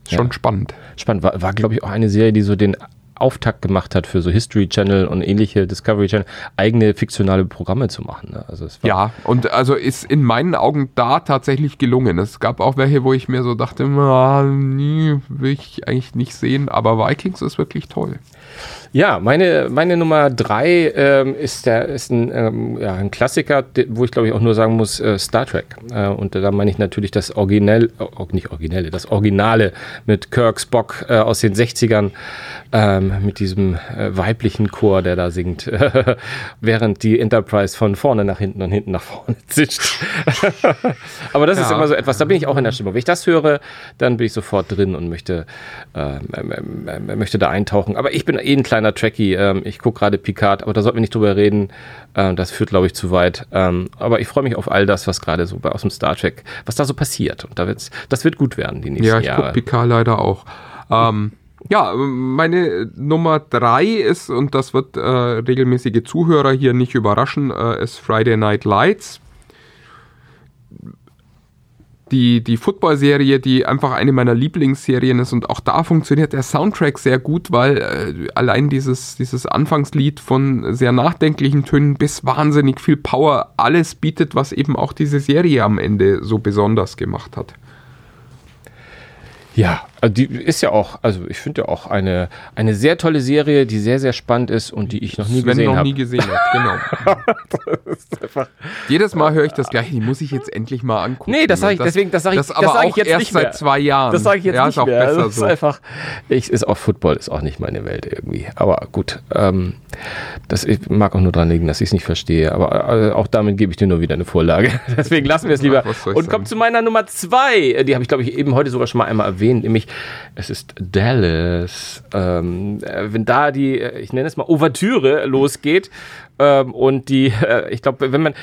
S6: Schon ja. spannend.
S5: Spannend. War, war glaube ich, auch eine Serie, die so den Auftakt gemacht hat für so History Channel und ähnliche Discovery Channel, eigene fiktionale Programme zu machen. Ne?
S6: Also ja, und also ist in meinen Augen da tatsächlich gelungen. Es gab auch welche, wo ich mir so dachte, ah, nie will ich eigentlich nicht sehen, aber Vikings ist wirklich toll.
S5: Ja, meine, meine Nummer drei ähm, ist, der, ist ein, ähm, ja, ein Klassiker, wo ich glaube ich auch nur sagen muss, äh, Star Trek. Äh, und da meine ich natürlich das Originell, äh, nicht Originelle, das Originale mit Kirk Spock äh, aus den 60ern, ähm, mit diesem äh, weiblichen Chor, der da singt, während die Enterprise von vorne nach hinten und hinten nach vorne zischt. Aber das ja. ist immer so etwas, da bin ich auch in der Stimmung. Wenn ich das höre, dann bin ich sofort drin und möchte, ähm, ähm, möchte da eintauchen. Aber ich bin eh ein kleiner Trekkie. Ähm, ich gucke gerade Picard, aber da sollten wir nicht drüber reden. Ähm, das führt, glaube ich, zu weit. Ähm, aber ich freue mich auf all das, was gerade so bei, aus dem Star Trek, was da so passiert. Und da wird's, das wird gut werden, die nächsten Jahre. Ja, ich gucke
S6: Picard leider auch. Ähm, ja, meine Nummer drei ist, und das wird äh, regelmäßige Zuhörer hier nicht überraschen, äh, ist Friday Night Lights die, die Football-Serie, die einfach eine meiner Lieblingsserien ist und auch da funktioniert der Soundtrack sehr gut, weil äh, allein dieses, dieses Anfangslied von sehr nachdenklichen Tönen bis wahnsinnig viel Power alles bietet, was eben auch diese Serie am Ende so besonders gemacht hat.
S5: Ja, also die ist ja auch, also ich finde ja auch eine, eine sehr tolle Serie, die sehr, sehr spannend ist und die ich noch nie Sven gesehen habe. noch hab.
S6: nie gesehen hat, genau. Jedes Mal höre ich das gleiche, die muss ich jetzt endlich mal angucken.
S5: Nee, das sage ich, deswegen, das sage ich,
S6: das, das sag ich jetzt erst nicht mehr. seit zwei Jahren.
S5: Das sage ich jetzt
S6: ja,
S5: nicht
S6: ist auch
S5: mehr.
S6: Besser
S5: das ist
S6: so.
S5: einfach, ich, ist auch Football, ist auch nicht meine Welt irgendwie. Aber gut, ähm, das, ich mag auch nur dran liegen, dass ich es nicht verstehe. Aber äh, auch damit gebe ich dir nur wieder eine Vorlage. deswegen lassen wir es lieber. Ach, und kommt zu meiner Nummer zwei. Die habe ich, glaube ich, eben heute sogar schon mal einmal erwähnt, nämlich es ist Dallas. Ähm, äh, wenn da die, äh, ich nenne es mal Ouvertüre losgeht ähm, und die, äh, ich glaube, wenn man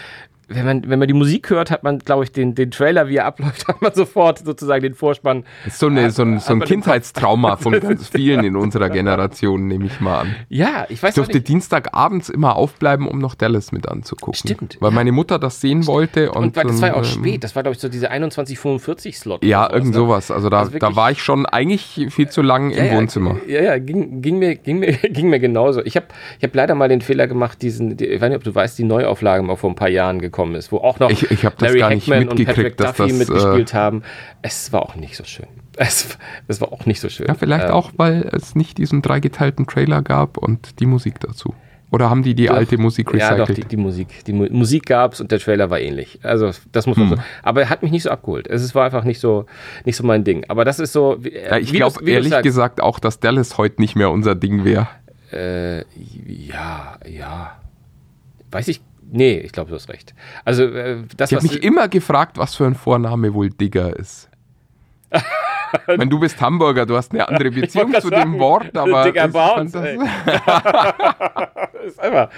S5: wenn man, wenn man die Musik hört, hat man, glaube ich, den, den Trailer, wie er abläuft, hat man sofort sozusagen den Vorspann.
S6: ist so, eine, so ein, so ein Kindheitstrauma von ganz vielen in unserer Generation, nehme ich mal an.
S5: Ja, ich weiß
S6: Ich durfte Dienstagabends immer aufbleiben, um noch Dallas mit anzugucken.
S5: Stimmt.
S6: Weil ja. meine Mutter das sehen wollte. Und,
S5: und das war ja auch ähm, spät. Das war, glaube ich, so diese 21:45-Slot.
S6: Ja, irgend ne? sowas. Also da, also da war ich schon eigentlich viel zu lang ja, im
S5: ja,
S6: Wohnzimmer.
S5: Ja, ja, ging, ging, mir, ging, mir, ging mir genauso. Ich habe ich hab leider mal den Fehler gemacht, diesen, ich weiß nicht, ob du weißt, die Neuauflage mal vor ein paar Jahren gekommen ist, wo auch noch
S6: ich, ich Larry Hackman und Patrick Duffy das,
S5: mitgespielt äh, haben. Es war auch nicht so schön. Es, es war auch nicht so schön.
S6: Ja, vielleicht ähm, auch, weil es nicht diesen dreigeteilten Trailer gab und die Musik dazu. Oder haben die die doch, alte Musik recycelt?
S5: Ja, doch, die, die Musik. Die Mu Musik gab es und der Trailer war ähnlich. Also, das muss man hm. so. Aber er hat mich nicht so abgeholt. Es war einfach nicht so, nicht so mein Ding. Aber das ist so.
S6: Ja, ich glaube ehrlich gesagt auch, dass Dallas heute nicht mehr unser Ding wäre.
S5: Äh, ja, ja. Weiß ich Nee, ich glaube, du hast recht. Also, äh, das
S6: Ich habe mich immer gefragt, was für ein Vorname wohl Digger ist. ich meine, du bist Hamburger, du hast eine andere Beziehung zu sagen, dem Wort, aber.
S5: Digger Bounce, ist einfach.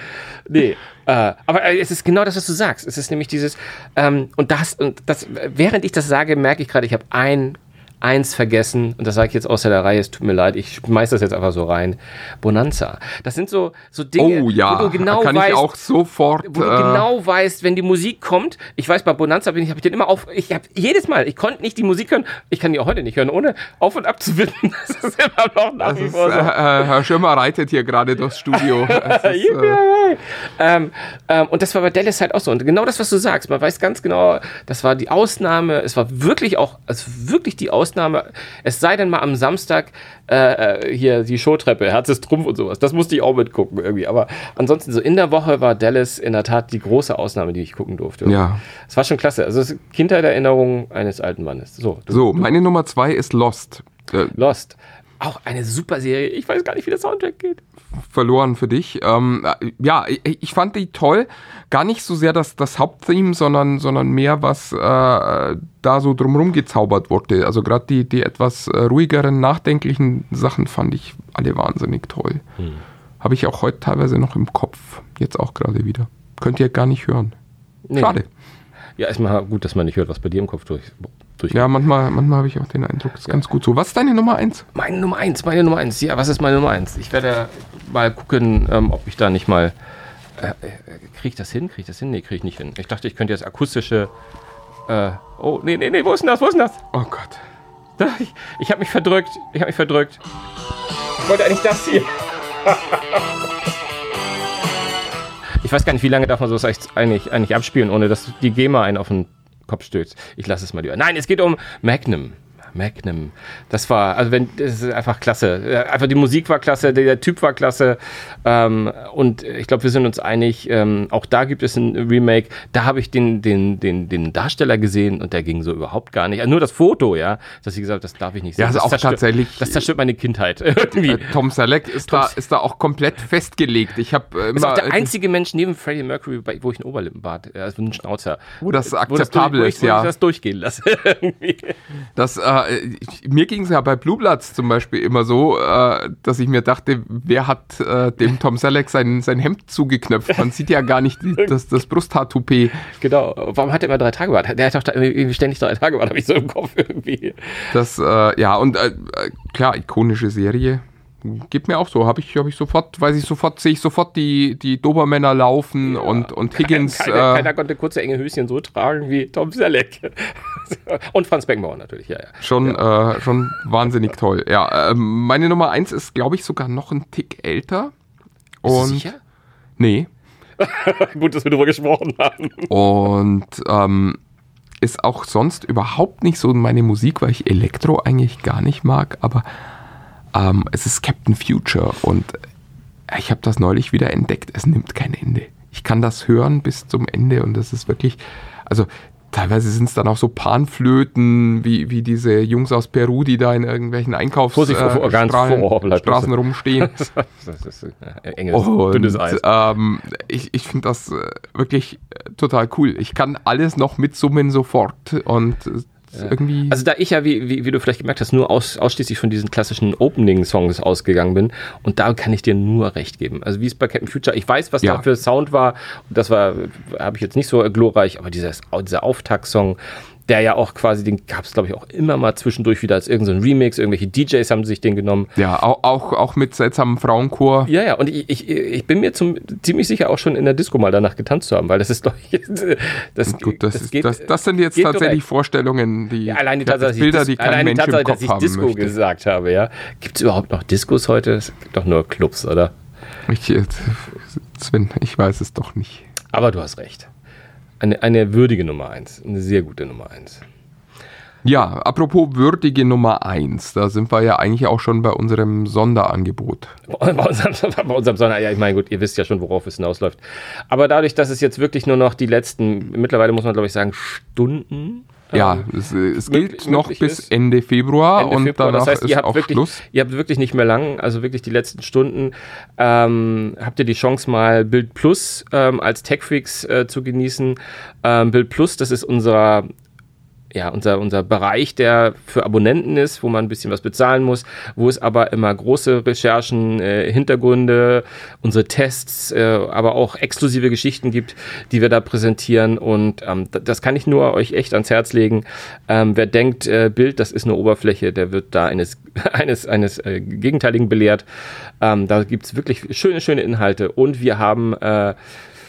S5: Nee. Äh, aber äh, es ist genau das, was du sagst. Es ist nämlich dieses. Ähm, und das, und das, während ich das sage, merke ich gerade, ich habe ein eins vergessen, und das sage ich jetzt außer der Reihe, es tut mir leid, ich schmeiß das jetzt einfach so rein. Bonanza. Das sind so, so Dinge,
S6: oh, ja.
S5: wo du genau
S6: Kann
S5: weißt,
S6: ich auch sofort,
S5: wo du äh, genau weißt, wenn die Musik kommt. Ich weiß, bei Bonanza bin ich, habe ich den immer auf, ich habe jedes Mal, ich konnte nicht die Musik hören, ich kann die auch heute nicht hören, ohne auf und ab zu winden. Das ist immer noch nach wie vor so. Äh,
S6: Herr Schirmer reitet hier gerade durchs Studio. ist,
S5: äh, ähm, ähm, und das war bei Dallas halt auch so. Und genau das, was du sagst, man weiß ganz genau, das war die Ausnahme. Es war wirklich auch, also wirklich die Ausnahme. Es sei denn mal am Samstag äh, äh hier die Showtreppe, Herz ist Trumpf und sowas. Das musste ich auch mitgucken irgendwie. Aber ansonsten so in der Woche war Dallas in der Tat die große Ausnahme, die ich gucken durfte.
S6: Ja.
S5: Es war schon klasse. Also es ist Kindheitserinnerung eines alten Mannes. So, du,
S6: So, meine Nummer zwei ist Lost. Äh,
S5: Lost. Auch eine super Serie. Ich weiß gar nicht, wie der Soundtrack geht.
S6: Verloren für dich. Ähm, äh, ja, ich, fand die toll. Gar nicht so sehr das, das Haupttheme, sondern, sondern mehr, was äh, da so drumherum gezaubert wurde. Also gerade die, die etwas äh, ruhigeren, nachdenklichen Sachen fand ich alle wahnsinnig toll. Habe ich auch heute teilweise noch im Kopf. Jetzt auch gerade wieder. Könnt ihr gar nicht hören.
S5: Nee.
S6: Schade.
S5: Ja, ist mal gut, dass man nicht hört, was bei dir im Kopf durch, durchgeht.
S6: Ja, manchmal, manchmal habe ich auch den Eindruck, das ist ganz gut so. Was ist deine Nummer eins?
S5: Meine Nummer eins, meine Nummer eins. Ja, was ist meine Nummer eins? Ich werde mal gucken, ähm, ob ich da nicht mal. Äh, äh, kriege ich das hin? Kriege ich das hin? Nee, kriege ich nicht hin. Ich dachte, ich könnte jetzt akustische. Äh, oh, nee, nee, nee, wo ist denn das? Wo ist denn das?
S6: Oh Gott.
S5: Da, Ich, ich habe mich verdrückt. Ich habe mich verdrückt. Ich wollte eigentlich das hier. Ich weiß gar nicht, wie lange darf man sowas eigentlich, eigentlich abspielen, ohne dass die GEMA einen auf den Kopf stößt. Ich lasse es mal lieber. Nein, es geht um Magnum. Magnum. Das war, also wenn, das ist einfach klasse. Äh, Einfach die Musik war klasse, der, Typ war klasse. Ähm, und ich glaube, wir sind uns einig, ähm, auch da gibt es ein Remake. Da habe ich den, den, den, den Darsteller gesehen und der ging so überhaupt gar nicht. Also nur das Foto, ja, dass ich gesagt habe, das darf ich nicht sehen.
S6: Ja, also
S5: das
S6: auch
S5: zerstört,
S6: tatsächlich-
S5: Das zerstört meine Kindheit. Irgendwie.
S6: Äh, Tom Selleck ist da, ist da auch komplett festgelegt. Ich habe äh,
S5: Das ist auch der einzige Mensch neben Freddie Mercury, wo ich einen Oberlippenbart, äh, also einen Schnauzer.
S6: Wo das
S5: wo
S6: akzeptabel
S5: durch-
S6: ist,
S5: wo ich,
S6: ja.
S5: Wo ich das durchgehen lasse.
S6: Das, äh, ich, mir ging es ja bei Blue Bloods zum Beispiel immer so, äh, dass ich mir dachte, wer hat äh, dem Tom Selleck sein, sein Hemd zugeknöpft? Man sieht ja gar nicht die, das, das Brusthaar-Toupet.
S5: genau. Warum hat er immer drei Tage Bart? Der hat doch irgendwie ständig drei Tage Bart, habe ich so im Kopf irgendwie.
S6: Das, äh, ja, und äh, äh, klar, ikonische Serie. Geht mir auch so, habe ich, hab ich sofort, weiß ich sofort, sehe ich sofort die, die Dobermänner laufen und, und Higgins.
S5: Keiner,
S6: äh,
S5: keiner konnte kurze enge Höschen so tragen wie Tom Selleck. Und Franz Beckenbauer natürlich, ja, ja.
S6: Schon, äh, schon wahnsinnig toll. Ja, ähm, meine Nummer eins ist, glaube ich, sogar noch ein Tick älter.
S5: Bist du
S6: Und
S5: sicher?
S6: nee.
S5: Gut, dass wir darüber gesprochen haben.
S6: Und ähm, ist auch sonst überhaupt nicht so meine Musik, weil ich Elektro eigentlich gar nicht mag, aber ähm, es ist Captain Future und ich habe das neulich wieder entdeckt. Es nimmt kein Ende. Ich kann das hören bis zum Ende und das ist wirklich, also teilweise sind es dann auch so Panflöten, wie, wie diese Jungs aus Peru, die da in irgendwelchen Einkaufsstraßen
S5: bloß.
S6: rumstehen.
S5: Das ist äh, enges,
S6: Und
S5: dünnes Eis.
S6: ähm, ich, ich finde das äh, wirklich äh, total cool. Ich kann alles noch mitsummen sofort und äh, irgendwie.
S5: Also da ich ja, wie, wie, wie du vielleicht gemerkt hast, nur aus, ausschließlich von diesen klassischen Opening-Songs ausgegangen bin und da kann ich dir nur recht geben. Also wie es bei Captain Future, ich weiß, was
S6: Ja.
S5: da für Sound war, das war, habe ich jetzt nicht so glorreich, aber dieses, dieser Auftakt-Song, der ja auch quasi, den gab es glaube ich auch immer mal zwischendurch wieder als irgendein Remix, irgendwelche DJs haben sich den genommen.
S6: ja, auch, auch, auch mit seltsamen Frauenchor.
S5: Ja, ja, und ich, ich, ich bin mir zum, ziemlich sicher auch schon in der Disco mal danach getanzt zu haben, weil das ist, glaube ich, das,
S6: Gut, das, ist,
S5: geht-
S6: das, das sind jetzt tatsächlich
S5: direkt.
S6: Vorstellungen, die
S5: Ja, allein die Tatsache,
S6: Bilder, die kein
S5: allein die
S6: Mensch im
S5: Tatsache,
S6: Kopf
S5: dass ich Disco
S6: möchte.
S5: gesagt habe, ja. Gibt es überhaupt noch Diskos heute? Es gibt doch nur Clubs, oder?
S6: Ich, äh, Sven, ich weiß es doch nicht.
S5: Aber du hast recht. Eine, eine würdige Nummer eins, eine sehr gute Nummer eins.
S6: Ja, apropos würdige Nummer eins, da sind wir ja eigentlich auch schon bei unserem Sonderangebot.
S5: Bei unserem, bei unserem Sonder, ja, ich meine, gut, ihr wisst ja schon, worauf es hinausläuft. Aber dadurch, dass es jetzt wirklich nur noch die letzten, mittlerweile muss man, glaube ich, sagen, Stunden.
S6: Ja,
S5: ähm,
S6: es, äh, es gilt noch bis
S5: ist.
S6: Ende Februar
S5: Ende
S6: und
S5: Februar.
S6: danach
S5: Das heißt,
S6: ist
S5: ihr habt,
S6: auch
S5: wirklich,
S6: Schluss.
S5: ihr habt wirklich nicht mehr lang, also wirklich die letzten Stunden, ähm, habt ihr die Chance mal Bild Plus ähm, als Techfreaks äh, zu genießen. Ähm, Bild Plus, das ist unser ja, unser, unser Bereich, der für Abonnenten ist, wo man ein bisschen was bezahlen muss, wo es aber immer große Recherchen, äh, Hintergründe, unsere Tests, äh, aber auch exklusive Geschichten gibt, die wir da präsentieren. Und ähm, das kann ich nur euch echt ans Herz legen. Ähm, wer denkt, äh, Bild, das ist eine Oberfläche, der wird da eines, eines, eines äh, Gegenteiligen belehrt. Ähm, da gibt's wirklich schöne, schöne Inhalte. Und wir haben äh,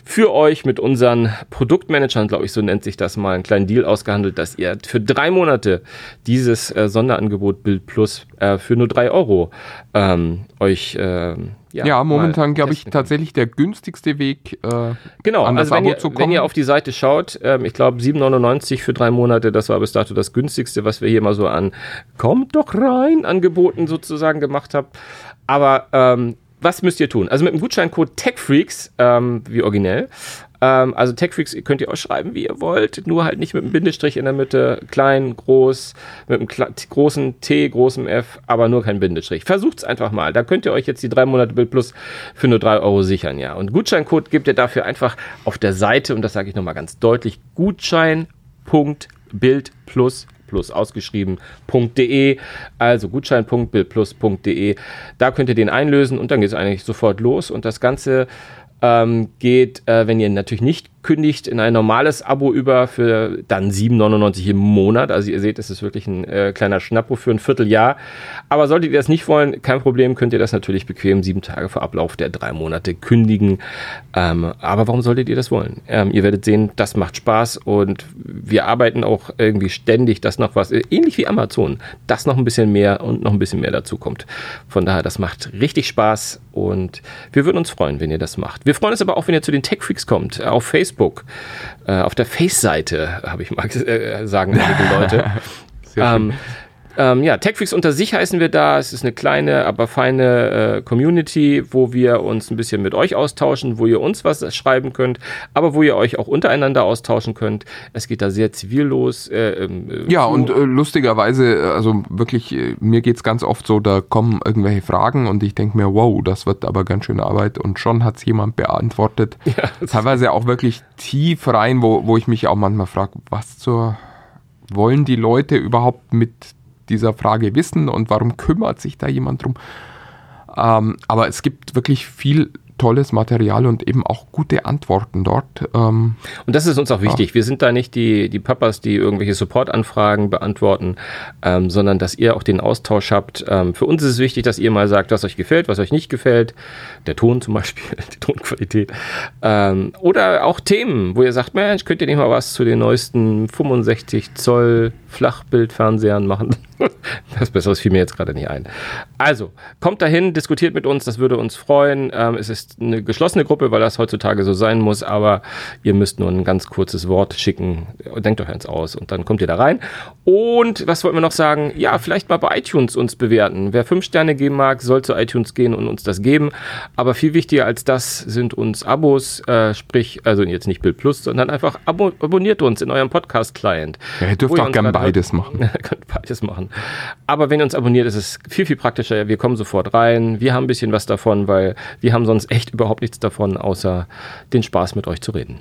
S5: für euch mit unseren Produktmanagern, glaube ich, so nennt sich das mal, einen kleinen Deal ausgehandelt, dass ihr für drei Monate dieses äh, Sonderangebot Bild Plus äh, für nur drei Euro ähm, euch ähm,
S6: ja, ja momentan glaube ich tatsächlich der günstigste Weg.
S5: Äh, genau, an das also wenn, Abo ihr, zu kommen. wenn ihr auf die Seite schaut, ähm, ich glaube 7,99 für drei Monate, das war bis dato das günstigste, was wir hier mal so an Kommt doch rein Angeboten sozusagen gemacht haben. Aber ähm, was müsst ihr tun? Also mit dem Gutscheincode TechFreaks, ähm, wie originell, ähm, also TechFreaks könnt ihr auch schreiben, wie ihr wollt, nur halt nicht mit einem Bindestrich in der Mitte, klein, groß, mit einem großen T, großem F, aber nur kein Bindestrich. Versucht's einfach mal. Da könnt ihr euch jetzt die drei Monate Bild Plus für nur drei Euro sichern, ja. Und Gutscheincode gebt ihr dafür einfach auf der Seite, und das sage ich nochmal ganz deutlich, Gutschein.bild plus ausgeschrieben.de, also gutschein.bildplus.de. Da könnt ihr den einlösen und dann geht es eigentlich sofort los und das Ganze ähm, geht, äh, wenn ihr natürlich nicht kündigt in ein normales Abo über für dann 7,99 im Monat. Also ihr seht, es ist wirklich ein äh, kleiner Schnappo für ein Vierteljahr. Aber solltet ihr das nicht wollen, kein Problem, könnt ihr das natürlich bequem sieben Tage vor Ablauf der drei Monate kündigen. Ähm, aber warum solltet ihr das wollen? Ähm, ihr werdet sehen, das macht Spaß und wir arbeiten auch irgendwie ständig, dass noch was, ähnlich wie Amazon, dass noch ein bisschen mehr und noch ein bisschen mehr dazu kommt. Von daher, das macht richtig Spaß und wir würden uns freuen, wenn ihr das macht. Wir freuen uns aber auch, wenn ihr zu den Tech Freaks kommt, auf Facebook Facebook, äh, auf der Face-Seite, habe ich mal äh, sagen einige Leute. ähm, ähm, ja, TechFreaks unter sich heißen wir da. Es ist eine kleine, aber feine äh, Community, wo wir uns ein bisschen mit euch austauschen, wo ihr uns was schreiben könnt, aber wo ihr euch auch untereinander austauschen könnt. Es geht da sehr zivillos. Äh,
S6: ähm, äh, ja, und äh, lustigerweise, äh, also wirklich, äh, mir geht es ganz oft so, da kommen irgendwelche Fragen und ich denke mir, wow, das wird aber ganz schön Arbeit und schon hat es jemand beantwortet. Ja, Teilweise auch wirklich tief rein, wo, wo ich mich auch manchmal frage, was zur wollen die Leute überhaupt mit dieser Frage wissen und warum kümmert sich da jemand drum. Ähm, aber es gibt wirklich viel tolles Material und eben auch gute Antworten dort.
S5: Ähm, und das ist uns auch wichtig. Ja. Wir sind da nicht die, die Papas, die irgendwelche Support-Anfragen beantworten, ähm, sondern dass ihr auch den Austausch habt. Ähm, für uns ist es wichtig, dass ihr mal sagt, was euch gefällt, was euch nicht gefällt. Der Ton zum Beispiel, die Tonqualität. Ähm, oder auch Themen, wo ihr sagt, Mensch, könnt ihr nicht mal was zu den neuesten 65 Zoll Flachbildfernsehern machen? das Besseres fiel mir jetzt gerade nicht ein. Also, kommt dahin, diskutiert mit uns, das würde uns freuen. Ähm, es ist eine geschlossene Gruppe, weil das heutzutage so sein muss, aber ihr müsst nur ein ganz kurzes Wort schicken. Denkt euch eins aus und dann kommt ihr da rein. Und was wollten wir noch sagen? Ja, vielleicht mal bei iTunes uns bewerten. Wer fünf Sterne geben mag, soll zu iTunes gehen und uns das geben. Aber viel wichtiger als das sind uns Abos, äh, sprich, also jetzt nicht Bild Plus, sondern einfach abo abonniert uns in eurem Podcast-Client.
S6: Ja, ihr dürft auch gerne beides machen.
S5: könnt beides machen. Aber wenn ihr uns abonniert, ist es viel, viel praktischer. Wir kommen sofort rein. Wir haben ein bisschen was davon, weil wir haben sonst echt überhaupt nichts davon, außer den Spaß mit euch zu reden.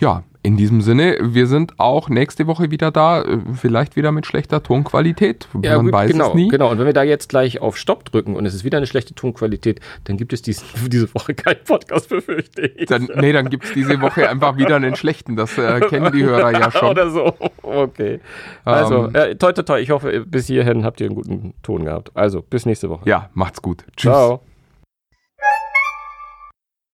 S6: Ja, in diesem Sinne, wir sind auch nächste Woche wieder da, äh, vielleicht wieder mit schlechter Tonqualität.
S5: Ja, Man gut, weiß genau, es nie. Genau, und wenn wir da jetzt gleich auf Stopp drücken und es ist wieder eine schlechte Tonqualität, dann gibt es dies, diese Woche keinen Podcast, befürchte ich.
S6: Dann, nee, dann gibt es diese Woche einfach wieder einen schlechten. Das äh, kennen die Hörer ja schon.
S5: Oder so. Okay. Also, ähm, äh, toi, toi, toi. Ich hoffe, bis hierhin habt ihr einen guten Ton gehabt. Also, bis nächste Woche.
S6: Ja, macht's gut. Tschüss. Ciao.